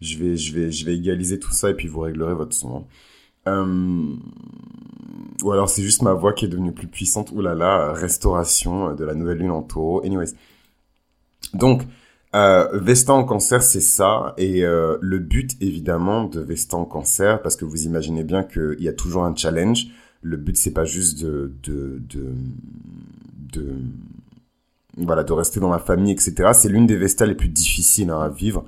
Je vais, je vais, je vais égaliser tout ça et puis vous réglerez votre son. Euh... Ou alors c'est juste ma voix qui est devenue plus puissante. Ouh là là, restauration de la nouvelle lune en taureau. Anyways. Donc, euh, Vesta en cancer, c'est ça. Et euh, le but, évidemment, de Vesta en cancer, parce que vous imaginez bien qu'il y a toujours un challenge le but c'est pas juste de, de, de, de, voilà, de rester dans la famille, etc. C'est l'une des Vestas les plus difficiles hein, à vivre.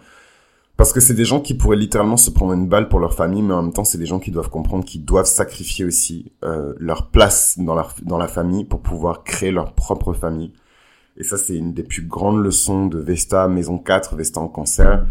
Parce que c'est des gens qui pourraient littéralement se prendre une balle pour leur famille, mais en même temps, c'est des gens qui doivent comprendre qu'ils doivent sacrifier aussi euh, leur place dans, leur, dans la famille pour pouvoir créer leur propre famille. Et ça, c'est une des plus grandes leçons de Vesta Maison 4, Vesta en cancer.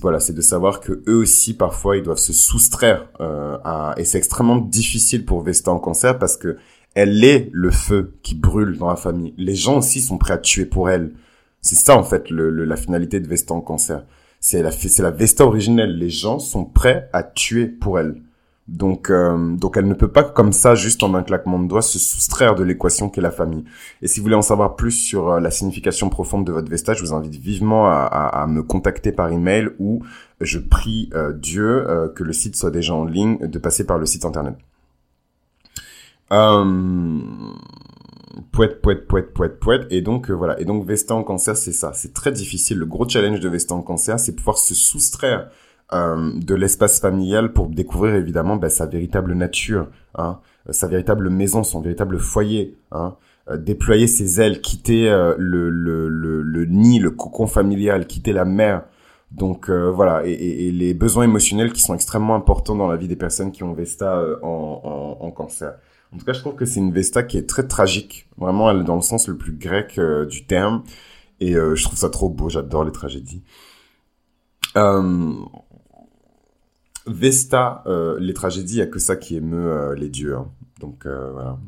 Voilà, c'est de savoir que eux aussi, parfois, ils doivent se soustraire euh, à... Et c'est extrêmement difficile pour Vesta en cancer parce que elle est le feu qui brûle dans la famille. Les gens aussi sont prêts à tuer pour elle. C'est ça, en fait, le, la finalité de Vesta en cancer c'est la c'est la Vesta originelle. Les gens sont prêts à tuer pour elle. Donc euh, donc elle ne peut pas comme ça juste en un claquement de doigts se soustraire de l'équation qu'est la famille. Et si vous voulez en savoir plus sur euh, la signification profonde de votre Vesta, je vous invite vivement à, à, me contacter par email ou je prie euh, Dieu que le site soit déjà en ligne de passer par le site internet. Euh, poète, poète, poète, poète. Et donc, euh, voilà. Et donc, Vesta en cancer, c'est ça. C'est très difficile. Le gros challenge de Vesta en cancer, c'est pouvoir se soustraire euh, de l'espace familial pour découvrir, évidemment, bah, sa véritable nature, hein, sa véritable maison, son véritable foyer, hein, euh, déployer ses ailes, quitter le, le, le, le, nid, le cocon familial, quitter la mer. Donc voilà, et, et, et, les besoins émotionnels qui sont extrêmement importants dans la vie des personnes qui ont Vesta en, en, en cancer. En tout cas, je trouve que c'est une Vesta qui est très tragique. Vraiment, elle est dans le sens le plus grec euh, du terme. Et euh, je trouve ça trop beau. J'adore les tragédies. Euh, Vesta, les tragédies, il n'y a que ça qui émeut les dieux. Hein. Donc voilà.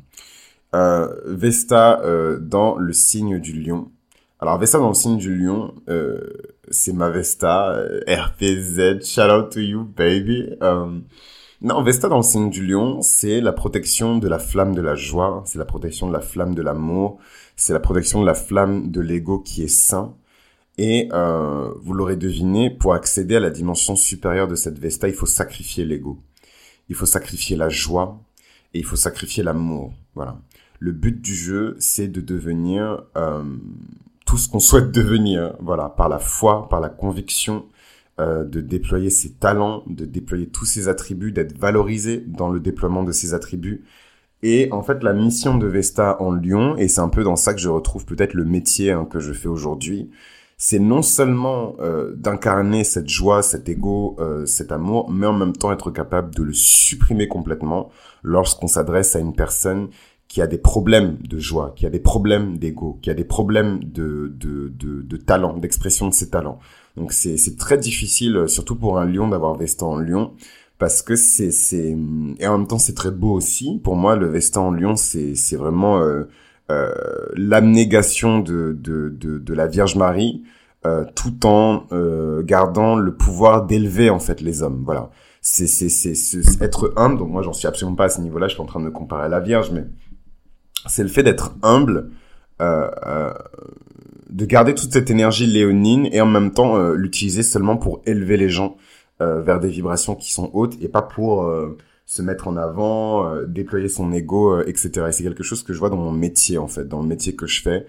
Vesta dans le signe du lion. Alors Vesta dans le signe du lion, c'est ma Vesta, RPZ, shout out to you baby. Non, Vesta dans le signe du lion, c'est la protection de la flamme de la joie, c'est la protection de la flamme de l'amour, c'est la protection de la flamme de l'ego qui est sain. Et euh, vous l'aurez deviné, pour accéder à la dimension supérieure de cette Vesta, il faut sacrifier l'ego. Il faut sacrifier la joie et il faut sacrifier l'amour. Voilà. Le but du jeu, c'est de devenir euh, tout ce qu'on souhaite devenir. Voilà, par la foi, par la conviction, euh, de déployer ses talents, de déployer tous ses attributs, d'être valorisé dans le déploiement de ses attributs. Et en fait, la mission de Vesta en Lyon, et c'est un peu dans ça que je retrouve peut-être le métier hein, que je fais aujourd'hui, c'est non seulement euh, d'incarner cette joie, cet ego, euh, cet amour, mais en même temps être capable de le supprimer complètement lorsqu'on s'adresse à une personne qui a des problèmes de joie, qui a des problèmes d'ego, qui a des problèmes de, de, de, de talent, d'expression de ses talents. Donc c'est très difficile, euh, surtout pour un lion, d'avoir Vestan en lion. Parce que c'est... Et en même temps, c'est très beau aussi. Pour moi, le Vestan en lion, c'est vraiment euh, euh, l'abnégation de, de, de, de, la Vierge Marie, euh, tout en euh, gardant le pouvoir d'élever, en fait, les hommes. Voilà. C'est être humble. Donc moi, j'en suis absolument pas à ce niveau-là. Je suis en train de me comparer à la Vierge, mais c'est le fait d'être humble euh, euh, de garder toute cette énergie léonine et en même temps euh, l'utiliser seulement pour élever les gens vers des vibrations qui sont hautes et pas pour se mettre en avant, déployer son ego, etc. Et c'est quelque chose que je vois dans mon métier en fait, dans le métier que je fais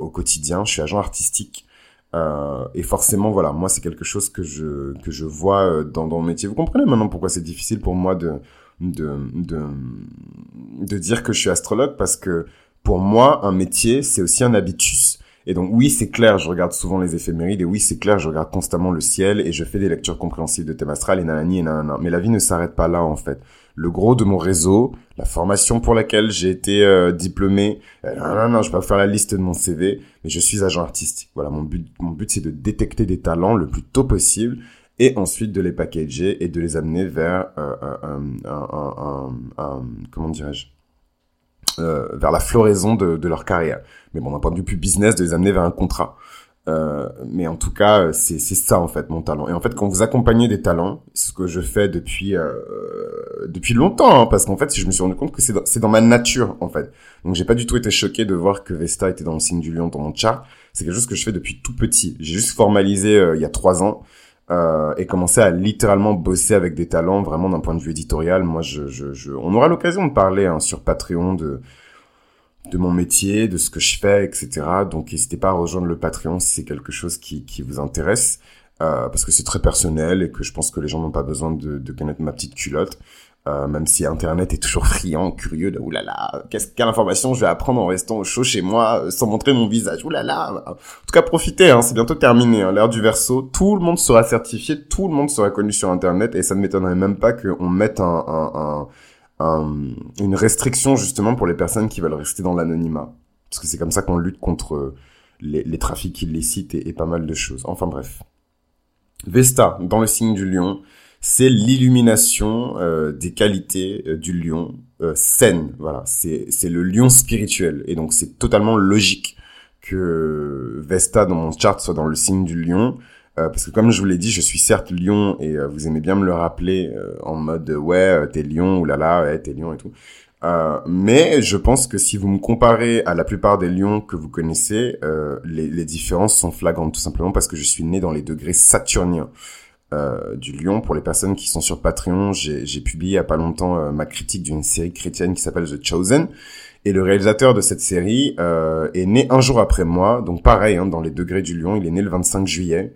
au quotidien. Je suis agent artistique. Euh, et forcément, voilà, moi c'est quelque chose que je que je vois dans dans mon métier. Vous comprenez maintenant pourquoi c'est difficile pour moi de de de de dire que je suis astrologue parce que pour moi, un métier, c'est aussi un habitus. Et donc oui, c'est clair, je regarde souvent les éphémérides et oui, c'est clair, je regarde constamment le ciel et je fais des lectures compréhensibles de thème astral et nanani et nanana. Mais la vie ne s'arrête pas là en fait. Le gros de mon réseau, la formation pour laquelle j'ai été euh, diplômé, euh, non, je peux pas faire la liste de mon CV, mais je suis agent artistique. Voilà, mon but, mon but c'est de détecter des talents le plus tôt possible et ensuite de les packager et de les amener vers euh, un, un, un, comment dirais-je? Euh, vers la floraison de, de, leur carrière. Mais bon, d'un point de vue plus business, de les amener vers un contrat. Euh, mais en tout cas, c'est ça en fait mon talent. Et en fait, quand vous accompagnez des talents, ce que je fais depuis euh, depuis longtemps, hein, parce qu'en fait, je me suis rendu compte que c'est dans, dans ma nature en fait. Donc, j'ai pas du tout été choqué de voir que Vesta était dans le signe du lion dans mon chart. C'est quelque chose que je fais depuis tout petit. J'ai juste formalisé euh, il y a trois ans euh, et commencer à littéralement bosser avec des talents vraiment d'un point de vue éditorial. Moi, je, je, je... on aura l'occasion de parler hein, sur Patreon de de mon métier, de ce que je fais, etc. Donc, n'hésitez pas à rejoindre le Patreon si c'est quelque chose qui, qui vous intéresse, euh, parce que c'est très personnel et que je pense que les gens n'ont pas besoin de, de connaître ma petite culotte. Euh, même si Internet est toujours friand, curieux de oulala, qu'est-ce quelle information je vais apprendre en restant au chaud chez moi euh, sans montrer mon visage, oulala. En tout cas, profitez, hein, c'est bientôt terminé, hein, l'ère du verso. Tout le monde sera certifié, tout le monde sera connu sur Internet et ça ne m'étonnerait même pas qu'on mette un, un, un, une restriction justement pour les personnes qui veulent rester dans l'anonymat, parce que c'est comme ça qu'on lutte contre les, les trafics illicites et, et pas mal de choses. Enfin bref. Vesta, dans le signe du lion, c'est l'illumination euh, des qualités euh, du lion euh, saine. Voilà, c'est le lion spirituel et donc c'est totalement logique que Vesta dans mon chart soit dans le signe du lion. parce que comme je vous l'ai dit, je suis certes lion et vous aimez bien me le rappeler en mode ouais t'es lion ou là là ouais, t'es lion et tout. mais je pense que si vous me comparez à la plupart des lions que vous connaissez, les, les différences sont flagrantes tout simplement parce que je suis né dans les degrés saturniens. Euh, du Lion. Pour les personnes qui sont sur Patreon, j'ai publié il y a pas longtemps euh, ma critique d'une série chrétienne qui s'appelle The Chosen. Et le réalisateur de cette série euh, est né un jour après moi, donc pareil, hein, dans les degrés du Lion, il est né le 25 juillet.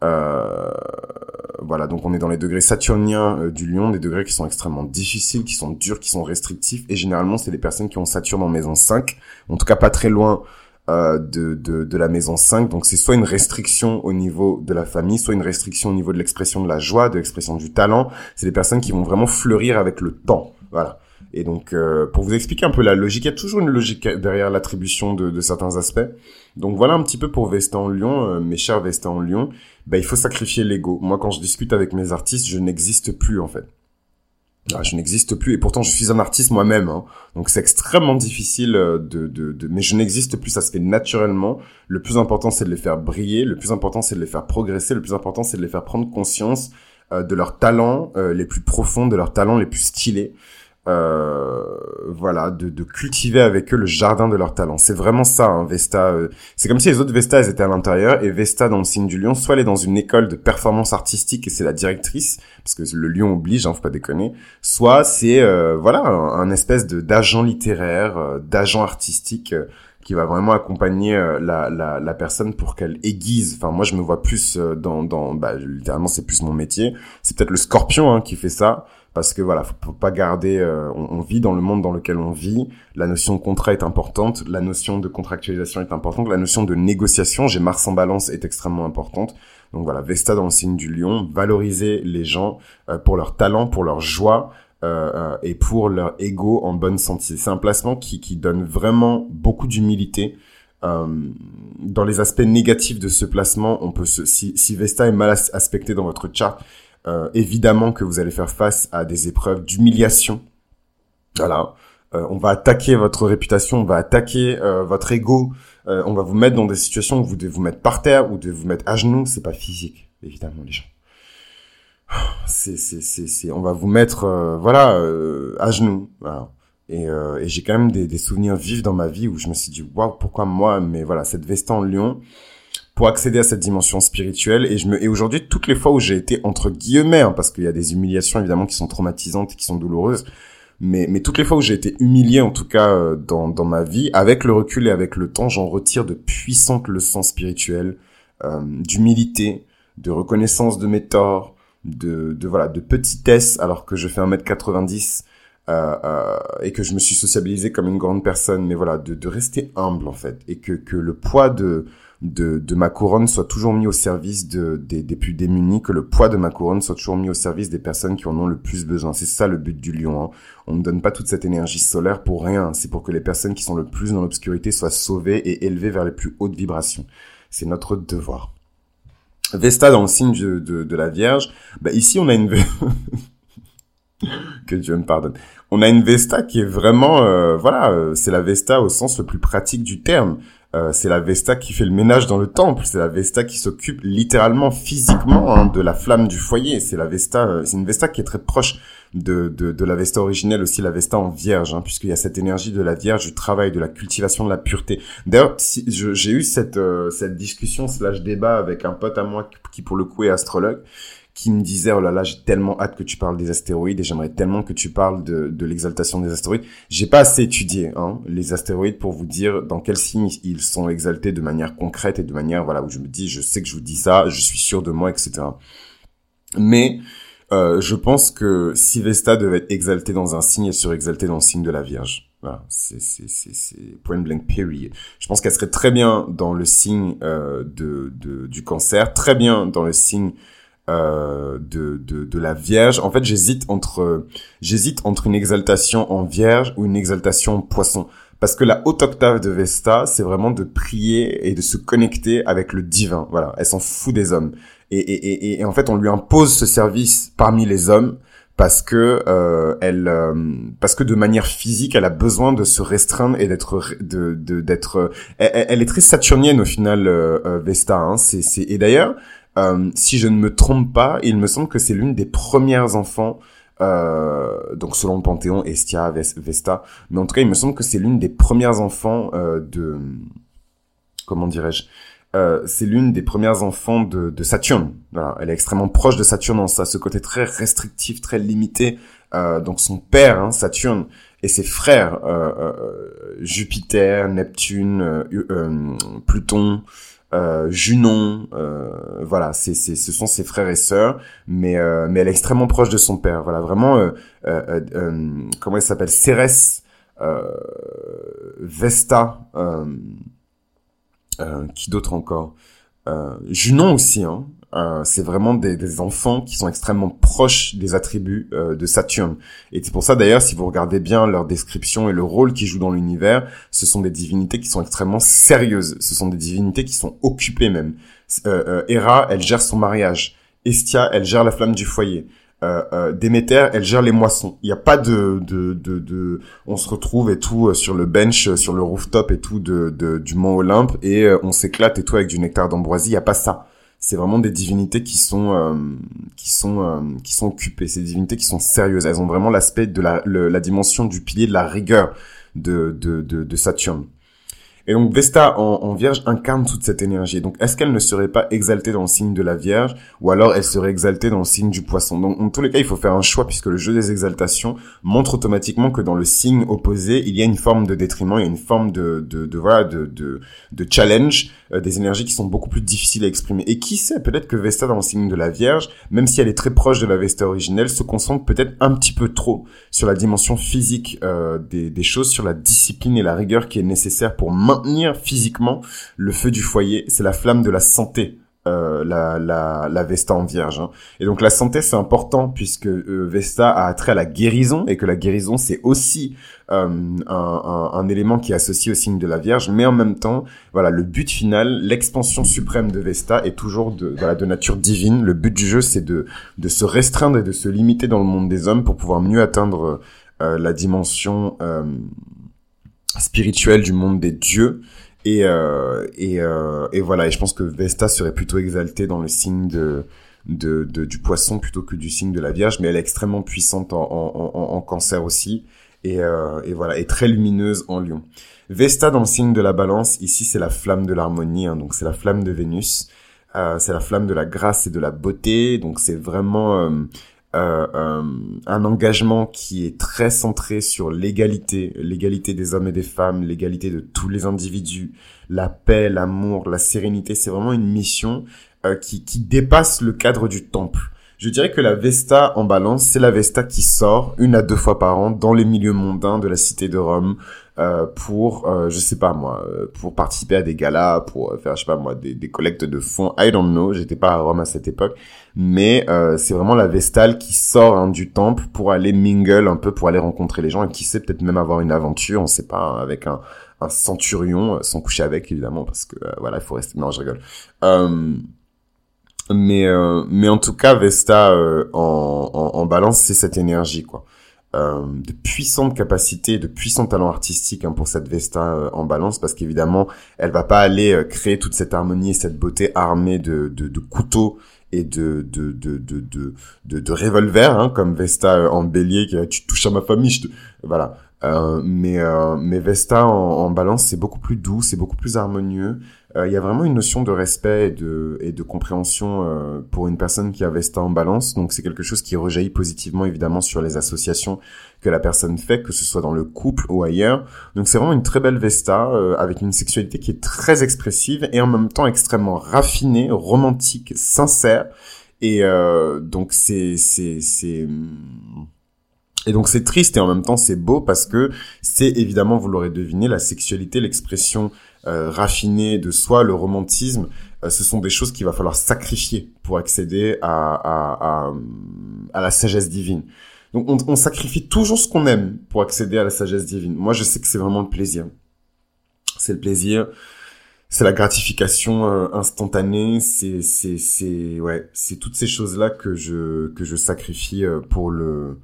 voilà, donc on est dans les degrés saturniens du Lion, des degrés qui sont extrêmement difficiles, qui sont durs, qui sont restrictifs, et généralement c'est des personnes qui ont Saturne en maison 5, en tout cas pas très loin euh, de, de, de, la maison 5. Donc c'est soit une restriction au niveau de la famille, soit une restriction au niveau de l'expression de la joie, de l'expression du talent. C'est des personnes qui vont vraiment fleurir avec le temps. Voilà. Et donc, euh, pour vous expliquer un peu la logique, il y a toujours une logique derrière l'attribution de, de, certains aspects. Donc voilà un petit peu pour Vesta en Lyon, euh, mes chers Vesta en Lyon. Bah, il faut sacrifier l'ego. Moi, quand je discute avec mes artistes, je n'existe plus en fait. Ah, je n'existe plus et pourtant je suis un artiste moi-même. Hein. Donc c'est extrêmement difficile euh, de, de, de... mais je n'existe plus. Ça se fait naturellement. Le plus important c'est de les faire briller. Le plus important c'est de les faire progresser. Le plus important c'est de les faire prendre conscience euh, de leurs talents euh, les plus profonds, de leurs talents les plus stylés. Euh, voilà, de, de, cultiver avec eux le jardin de leur talent. C'est vraiment ça, hein, Vesta. Euh, c'est comme si les autres Vesta, elles étaient à l'intérieur, et Vesta, dans le signe du lion, soit elle est dans une école de performance artistique, et c'est la directrice, parce que le lion oblige, hein, faut pas déconner, soit c'est, euh, voilà, un, espèce de d'agent littéraire, d'agent artistique, qui va vraiment accompagner la, la, la, personne pour qu'elle aiguise. Enfin, moi, je me vois plus dans, dans bah, littéralement, c'est plus mon métier. C'est peut-être le scorpion hein, qui fait ça parce que voilà, faut pas garder. Euh, on, vit dans le monde dans lequel on vit. La notion de contrat est importante, la notion de contractualisation est importante, la notion de négociation, j'ai Mars en Balance, est extrêmement importante. Donc voilà, Vesta dans le signe du Lion, valoriser les gens euh, pour leur talent, pour leur joie. Euh, et pour leur ego en bonne santé. C'est un placement qui, donne vraiment beaucoup d'humilité. dans les aspects négatifs de ce placement, on peut si Vesta est mal aspecté dans votre chart, euh, évidemment que vous allez faire face à des épreuves d'humiliation. Voilà. Euh, on va attaquer votre réputation, on va attaquer euh, votre ego, on va vous mettre dans des situations où vous devez vous mettre par terre ou de vous mettre à genoux. C'est pas physique, évidemment, les gens. C'est, c'est, c'est, c'est, on va vous mettre, voilà, à genoux. Voilà. Et, et j'ai quand même des, des, souvenirs vifs dans ma vie où je me suis dit, waouh, pourquoi moi Mais voilà, cette veste en lion, pour accéder à cette dimension spirituelle. Et je me, et aujourd'hui, toutes les fois où j'ai été entre guillemets, hein, parce qu'il y a des humiliations évidemment qui sont traumatisantes et qui sont douloureuses, mais, mais toutes les fois où j'ai été humilié, en tout cas euh, dans, dans ma vie, avec le recul et avec le temps, j'en retire de puissantes leçons spirituelles, euh, d'humilité, de reconnaissance de mes torts, de, de voilà, de petitesse, alors que je fais 1m90 euh, euh, et que je me suis sociabilisé comme une grande personne, mais voilà, de, de rester humble en fait, et que, que le poids de de, de ma couronne soit toujours mis au service de, des, des plus démunis, que le poids de ma couronne soit toujours mis au service des personnes qui en ont le plus besoin. C'est ça le but du lion. Hein. On ne donne pas toute cette énergie solaire pour rien. C'est pour que les personnes qui sont le plus dans l'obscurité soient sauvées et élevées vers les plus hautes vibrations. C'est notre devoir. Vesta dans le signe de, de, la Vierge. Bah ici on a une que Dieu me pardonne. On a une Vesta qui est vraiment, euh, voilà, euh, c'est la Vesta au sens le plus pratique du terme. Euh, c'est la Vesta qui fait le ménage dans le temple. C'est la Vesta qui s'occupe littéralement, physiquement, hein, de la flamme du foyer. C'est la Vesta, euh, c'est une Vesta qui est très proche de, de, de la Vesta originelle, aussi la Vesta en Vierge, hein, puisqu'il y a cette énergie de la Vierge, du travail, de la cultivation de la pureté. D'ailleurs, si, j'ai eu cette euh, cette discussion slash débat avec un pote à moi qui pour le coup est astrologue qui me disait oh là là j'ai tellement hâte que tu parles des astéroïdes et j'aimerais tellement que tu parles de, de l'exaltation des astéroïdes j'ai pas assez étudié hein, les astéroïdes pour vous dire dans quel signe ils sont exaltés de manière concrète et de manière voilà où je me dis je sais que je vous dis ça je suis sûr de moi etc mais Euh, je pense que si Vesta devait être exaltée dans un signe, elle serait exaltée dans le signe de la Vierge. Voilà, c'est point blank period. Je pense qu'elle serait très bien dans le signe euh, de, de du cancer, très bien dans le signe euh, de, de de la Vierge. En fait, j'hésite entre j'hésite entre une exaltation en Vierge ou une exaltation en Poisson. Parce que la haute octave de Vesta, c'est vraiment de prier et de se connecter avec le divin. Voilà, elle s'en fout des hommes. Et, et, et, et en fait, on lui impose ce service parmi les hommes parce que euh, elle euh, parce que de manière physique elle a besoin de se restreindre et d'être de d'être elle, est très saturnienne au final euh, euh, Vesta hein. c'est c'est et d'ailleurs si je ne me trompe pas il me semble que c'est l'une des premières enfants donc selon le Panthéon Estia Vesta mais en tout cas il me semble que c'est l'une des premières enfants de comment dirais-je euh, c'est l'une des premières enfants de, de Saturne. Voilà, elle est extrêmement proche de Saturne en ça, ce côté très restrictif, très limité. Euh, donc son père, hein, Saturne, et ses frères, euh, euh Jupiter, Neptune, Pluton, Junon, voilà, c'est, ce sont ses frères et sœurs, mais mais elle est extrêmement proche de son père. Voilà, vraiment, comment il s'appelle, Cérès, Vesta. Euh, qui d'autre encore? Euh, Junon aussi, hein. Euh, c'est vraiment des, des, enfants qui sont extrêmement proches des attributs euh, de Saturne. Et c'est pour ça d'ailleurs, si vous regardez bien leur description et le rôle qu'ils jouent dans l'univers, ce sont des divinités qui sont extrêmement sérieuses. Ce sont des divinités qui sont occupées même. Euh, Hera, elle gère son mariage. Estia, elle gère la flamme du foyer euh, euh, Déméter, elle gère les moissons. Il n'y a pas de, de, de, de, on se retrouve et tout euh, sur le bench, euh, sur le rooftop et tout de, de du mont Olympe et on s'éclate et tout avec du nectar d'ambroisie. Il n'y a pas ça. C'est vraiment des divinités qui sont qui sont qui sont occupées. Des divinités qui sont sérieuses. Elles ont vraiment l'aspect de la, la dimension du pilier de la rigueur de de, de, de Saturne. Et donc Vesta en, Vierge incarne toute cette énergie. Donc est-ce qu'elle ne serait pas exaltée dans le signe de la Vierge ou alors elle serait exaltée dans le signe du Poisson? Donc en tous les cas, il faut faire un choix puisque le jeu des exaltations montre automatiquement que dans le signe opposé, il y a une forme de détriment, il y a une forme de de, de voilà de, de challenge, euh, des énergies qui sont beaucoup plus difficiles à exprimer. Et qui sait, peut-être que Vesta dans le signe de la Vierge, même si elle est très proche de la Vesta originelle, se concentre peut-être un petit peu trop sur la dimension physique euh, des, des choses, sur la discipline et la rigueur qui est nécessaire pour maintenir maintenir physiquement le feu du foyer. C'est la flamme de la santé. Euh, la, Vesta en vierge. Hein. Et donc la santé c'est important puisque euh, Vesta a attrait à la guérison et que la guérison c'est aussi euh, un, élément qui est associé au signe de la Vierge, mais en même temps, voilà, le but final, l'expansion suprême de Vesta est toujours de nature divine. Le but du jeu c'est de, de se restreindre et de se limiter dans le monde des hommes pour pouvoir mieux atteindre la dimension spirituel du monde des dieux. Et, euh, et, euh, et voilà, et je pense que Vesta serait plutôt exaltée dans le signe de, de, du poisson plutôt que du signe de la Vierge, mais elle est extrêmement puissante en, en, en, en cancer aussi. Et, euh, et voilà, et très lumineuse en lion. Vesta dans le signe de la balance, ici c'est la flamme de l'harmonie, hein, donc c'est la flamme de Vénus. Euh, c'est la flamme de la grâce et de la beauté, donc c'est vraiment euh, euh, un engagement qui est très centré sur l'égalité, l'égalité des hommes et des femmes, l'égalité de tous les individus, la paix, l'amour, la sérénité. C'est vraiment une mission euh, qui, qui dépasse le cadre du temple. Je dirais que la Vesta en balance, c'est la Vesta qui sort une à deux fois par an dans les milieux mondains de la cité de Rome euh, pour, euh, je sais pas moi, euh, pour participer à des galas, pour faire, je sais pas moi, des, des collectes de fonds. I don't know, j'étais pas à Rome à cette époque, mais c'est vraiment la Vestale qui sort hein, du temple pour aller mingle un peu, pour aller rencontrer les gens et qui sait peut-être même avoir une aventure, on sait pas, hein, avec un, un centurion, sans coucher avec évidemment, parce que voilà, il faut rester. Non, je rigole. mais mais en tout cas, Vesta en, en, en balance, c'est cette énergie quoi. Euh, de puissantes capacités, de puissants talents artistiques hein, pour cette Vesta euh, en balance, parce qu'évidemment, elle va pas aller euh, créer toute cette harmonie et cette beauté armée de, de, de couteaux et de de de de de de, de revolver hein, comme Vesta en bélier qui tu touches à ma famille je te... voilà. Mais mais Vesta en, balance c'est beaucoup plus doux c'est beaucoup plus harmonieux. euh, il y a vraiment une notion de respect et de, et de compréhension euh, pour une personne qui a Vesta en balance. Donc c'est quelque chose qui rejaillit positivement évidemment sur les associations que la personne fait, que ce soit dans le couple ou ailleurs. Donc c'est vraiment une très belle Vesta euh, avec une sexualité qui est très expressive et en même temps extrêmement raffinée, romantique, sincère Et euh, donc c'est c'est c'est et donc c'est triste et en même temps c'est beau parce que c'est évidemment, vous l'aurez deviné, la sexualité, l'expression euh, raffinée de soi, le romantisme, euh, ce sont des choses qu'il va falloir sacrifier pour accéder à, à, à, à la sagesse divine. Donc on, on sacrifie toujours ce qu'on aime pour accéder à la sagesse divine. Moi je sais que c'est vraiment le plaisir. C'est le plaisir c'est la gratification euh, instantanée, c'est c'est c'est ouais, c'est toutes ces choses là que je que je sacrifie euh, pour le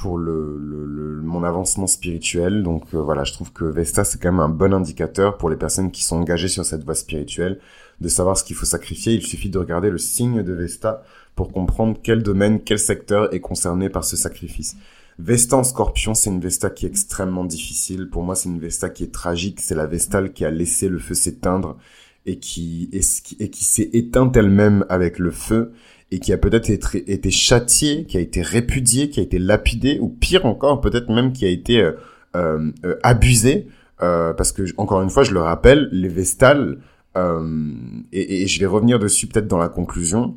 pour le, le, mon avancement spirituel. Donc euh, voilà, je trouve que Vesta c'est quand même un bon indicateur pour les personnes qui sont engagées sur cette voie spirituelle de savoir ce qu'il faut sacrifier. Il suffit de regarder le signe de Vesta pour comprendre quel domaine, quel secteur est concerné par ce sacrifice. Vesta en scorpion, c'est une Vesta qui est extrêmement difficile. Pour moi, c'est une Vesta qui est tragique. C'est la Vestale qui a laissé le feu s'éteindre et qui, et qui s'est éteinte elle-même avec le feu et qui a peut-être été, châtiée, qui a été répudiée, qui a été lapidée, ou pire encore, peut-être même qui a été euh, euh, euh abusée. Euh, parce que, encore une fois, je le rappelle, les Vestales, euh, et, et, je vais revenir dessus peut-être dans la conclusion,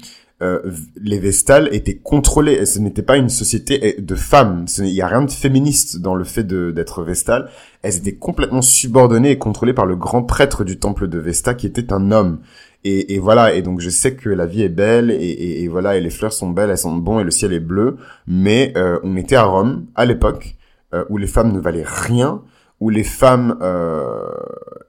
les Vestales étaient contrôlés. Ce n'était pas une société de femmes. Il n'y a rien de féministe dans le fait d'être Vestale. Elles étaient complètement subordonnées et contrôlées par le grand prêtre du temple de Vesta, qui était un homme. Et, et voilà. Et donc je sais que la vie est belle et, et, voilà et les fleurs sont belles, elles sont bonnes et le ciel est bleu. Mais euh, on était à Rome à l'époque euh, où les femmes ne valaient rien où les femmes euh,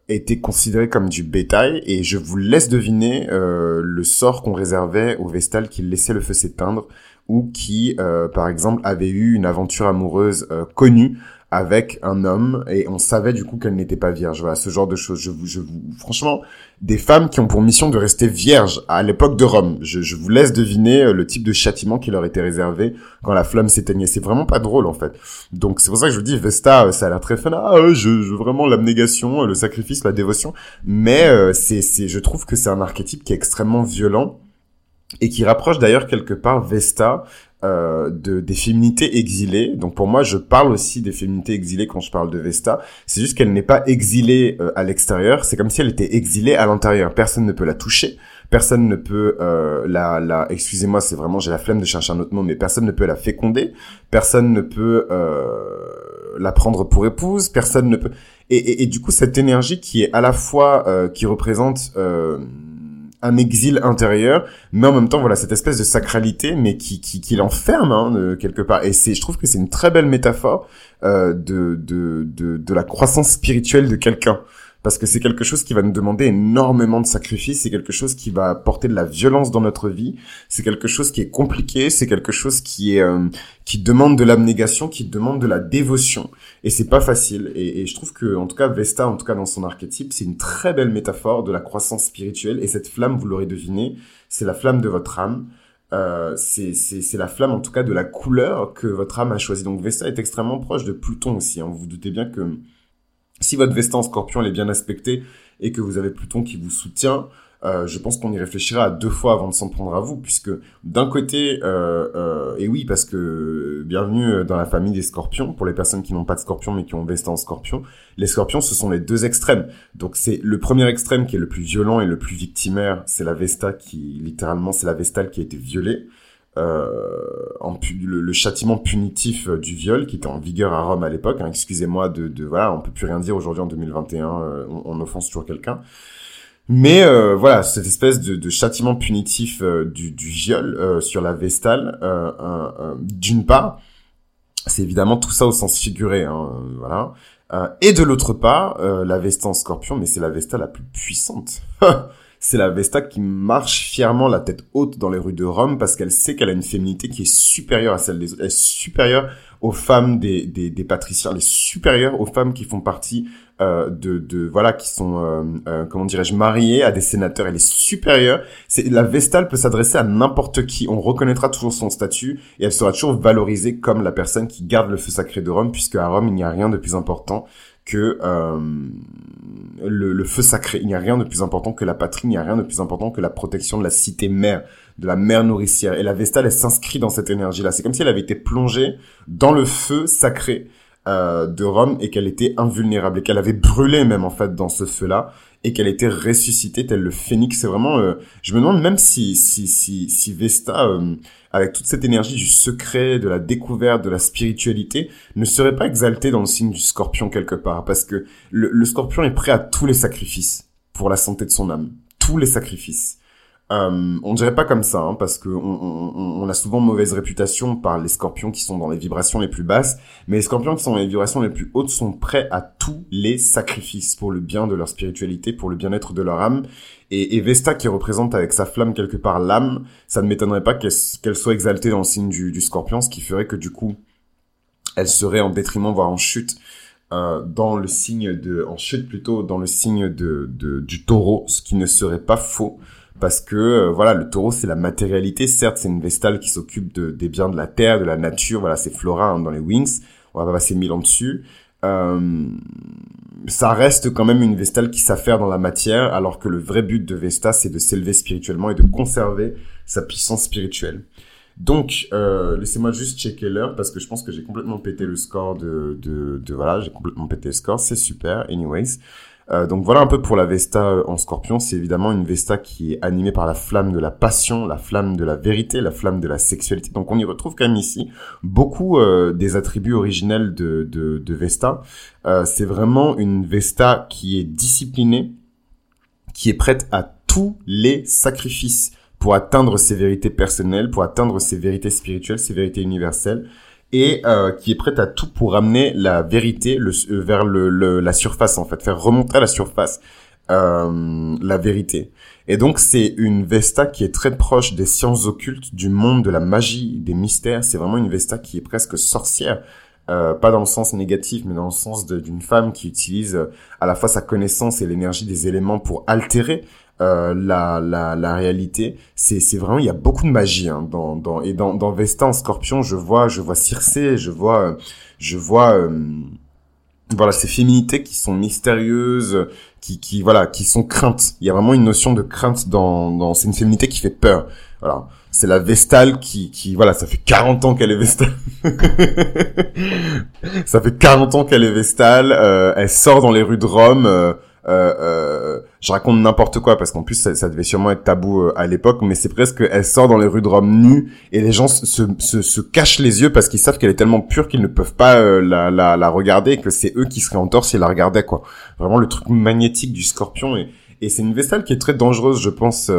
étaient considérées comme du bétail, et je vous laisse deviner euh, le sort qu'on réservait aux Vestales qui laissaient le feu s'éteindre, ou qui, euh, par exemple, avaient eu une aventure amoureuse connue avec un homme et on savait du coup qu'elle n'était pas vierge. Voilà, ce genre de choses. Je vous, je vous, franchement, des femmes qui ont pour mission de rester vierges à l'époque de Rome. Je, je vous laisse deviner euh, le type de châtiment qui leur était réservé quand la flamme s'éteignait. C'est vraiment pas drôle en fait. Donc c'est pour ça que je vous dis Vesta, euh, ça a l'air très fun. Ah, je, je vraiment l'abnégation, euh, le sacrifice, la dévotion. Mais c'est, c'est, je trouve que c'est un archétype qui est extrêmement violent et qui rapproche d'ailleurs quelque part Vesta euh, de, des féminités exilées. Donc pour moi, je parle aussi des féminités exilées quand je parle de Vesta. C'est juste qu'elle n'est pas exilée euh, à l'extérieur. C'est comme si elle était exilée à l'intérieur. Personne ne peut la toucher. Personne ne peut euh, la, la excusez-moi, c'est vraiment j'ai la flemme de chercher un autre nom, mais personne ne peut la féconder. Personne ne peut la prendre pour épouse. Personne ne peut. Et, et, et, du coup, cette énergie qui est à la fois qui représente un exil intérieur, mais en même temps, voilà, cette espèce de sacralité, mais qui, qui, qui l'enferme hein, quelque part. Et c'est, je trouve que c'est une très belle métaphore euh, de, de, de, de la croissance spirituelle de quelqu'un parce que c'est quelque chose qui va nous demander énormément de sacrifices, c'est quelque chose qui va apporter de la violence dans notre vie, c'est quelque chose qui est compliqué, c'est quelque chose qui est euh, qui demande de l'abnégation, qui demande de la dévotion, et c'est pas facile. Et, je trouve que en tout cas Vesta, en tout cas dans son archétype, c'est une très belle métaphore de la croissance spirituelle. Et cette flamme, vous l'aurez deviné, c'est la flamme de votre âme. Euh, c'est la flamme en tout cas de la couleur que votre âme a choisie. Donc Vesta est extrêmement proche de Pluton aussi. Hein. Vous vous doutez bien que si votre Vesta en scorpion est bien aspectée et que vous avez Pluton qui vous soutient, euh, je pense qu'on y réfléchira deux fois avant de s'en prendre à vous, puisque d'un côté, euh, euh, et oui, parce que bienvenue dans la famille des scorpions, pour les personnes qui n'ont pas de scorpion mais qui ont Vesta en scorpion, les scorpions, ce sont les deux extrêmes. Donc c'est le premier extrême qui est le plus violent et le plus victimaire, c'est la Vesta qui, littéralement, c'est la Vestale qui a été violée euh, en le, le, châtiment punitif euh, du viol qui était en vigueur à Rome à l'époque. Hein, Excusez-moi de, de, voilà, on peut plus rien dire aujourd'hui en 2021, euh, on, on, offense toujours quelqu'un. Mais euh, voilà, cette espèce de, de châtiment punitif du, du, viol euh, sur la Vestale, d'une part, c'est évidemment tout ça au sens figuré, hein, voilà. et de l'autre part, la Vesta en Scorpion, mais c'est la Vesta la plus puissante. c'est la Vesta qui marche fièrement la tête haute dans les rues de Rome parce qu'elle sait qu'elle a une féminité qui est supérieure à celle des autres. Elle est supérieure aux femmes des, des, des patriciens, elle est supérieure aux femmes qui font partie euh, de, de voilà qui sont euh, euh, comment dirais-je mariées à des sénateurs. Elle est supérieure. C'est la Vestale peut s'adresser à n'importe qui. On reconnaîtra toujours son statut et elle sera toujours valorisée comme la personne qui garde le feu sacré de Rome, puisque à Rome il n'y a rien de plus important que euh, le, le, feu sacré. Il n'y a rien de plus important que la patrie, il n'y a rien de plus important que la protection de la cité mère, de la mère nourricière. Et la Vestale, elle s'inscrit dans cette énergie-là. C'est comme si elle avait été plongée dans le feu sacré euh, de Rome et qu'elle était invulnérable et qu'elle avait brûlé même en fait dans ce feu-là et qu'elle était ressuscitée tel le phénix. C'est vraiment, euh, je me demande même si si si, si Vesta, euh, avec toute cette énergie du secret, de la découverte, de la spiritualité, ne serait pas exaltée dans le signe du Scorpion quelque part, parce que le, le Scorpion est prêt à tous les sacrifices pour la santé de son âme, tous les sacrifices. Euh, on dirait pas comme ça, hein, parce que on, on, on, a souvent mauvaise réputation par les scorpions qui sont dans les vibrations les plus basses, mais les scorpions qui sont dans les vibrations les plus hautes sont prêts à tous les sacrifices pour le bien de leur spiritualité, pour le bien-être de leur âme. Et, et, Vesta qui représente avec sa flamme quelque part l'âme, ça ne m'étonnerait pas qu'elle soit exaltée dans le signe du, du scorpion, ce qui ferait que du coup, elle serait en détriment, voire en chute, euh, dans le signe de, en chute plutôt, dans le signe de, de, du taureau, ce qui ne serait pas faux parce que euh, voilà le taureau c'est la matérialité. Certes c'est une vestale qui s'occupe de, des biens de la terre de la nature. Voilà c'est Flora hein, dans les Wings on va pas passer mille ans dessus. Euh, ça reste quand même une vestale qui s'affaire dans la matière alors que le vrai but de Vesta c'est de s'élever spirituellement et de conserver sa puissance spirituelle. Donc euh, laissez-moi juste checker l'heure parce que je pense que j'ai complètement pété le score de, de, de voilà j'ai complètement pété le score. C'est super. Anyways euh, donc voilà un peu pour la Vesta euh, en scorpion. C'est évidemment une Vesta qui est animée par la flamme de la passion, la flamme de la vérité, la flamme de la sexualité. Donc on y retrouve quand même ici beaucoup euh, des attributs originels de, de, de Vesta. c'est vraiment une Vesta qui est disciplinée, qui est prête à tous les sacrifices pour atteindre ses vérités personnelles, pour atteindre ses vérités spirituelles, ses vérités universelles et euh, qui est prête à tout pour ramener la vérité le, euh, vers le, la surface en fait, faire remonter à la surface euh, la vérité. Et donc c'est une Vesta qui est très proche des sciences occultes, du monde de la magie, des mystères. C'est vraiment une Vesta qui est presque sorcière. Euh, pas dans le sens négatif, mais dans le sens d'une femme qui utilise à la fois sa connaissance et l'énergie des éléments pour altérer euh, la, la, la réalité. C'est, c'est vraiment, il y a beaucoup de magie hein, dans, dans, et dans, dans Vesta en Scorpion, je vois, je vois Circé, je vois, je vois, euh, voilà, ces féminités qui sont mystérieuses, qui, qui, voilà, qui sont craintes. Il y a vraiment une notion de crainte dans, dans, c'est une féminité qui fait peur. Voilà. C'est la Vestale qui, qui, voilà, ça fait 40 ans qu'elle est Vestale. ça fait 40 ans qu'elle est Vestale. Euh, elle sort dans les rues de Rome. Euh, euh, je raconte n'importe quoi parce qu'en plus ça, devait sûrement être tabou euh, à l'époque, mais c'est presque elle sort dans les rues de Rome nue et les gens se, se, se cachent les yeux parce qu'ils savent qu'elle est tellement pure qu'ils ne peuvent pas euh, la, la, la, regarder et que c'est eux qui seraient en tort s'ils la regardaient quoi. Vraiment le truc magnétique du Scorpion et, et c'est une Vestale qui est très dangereuse, je pense.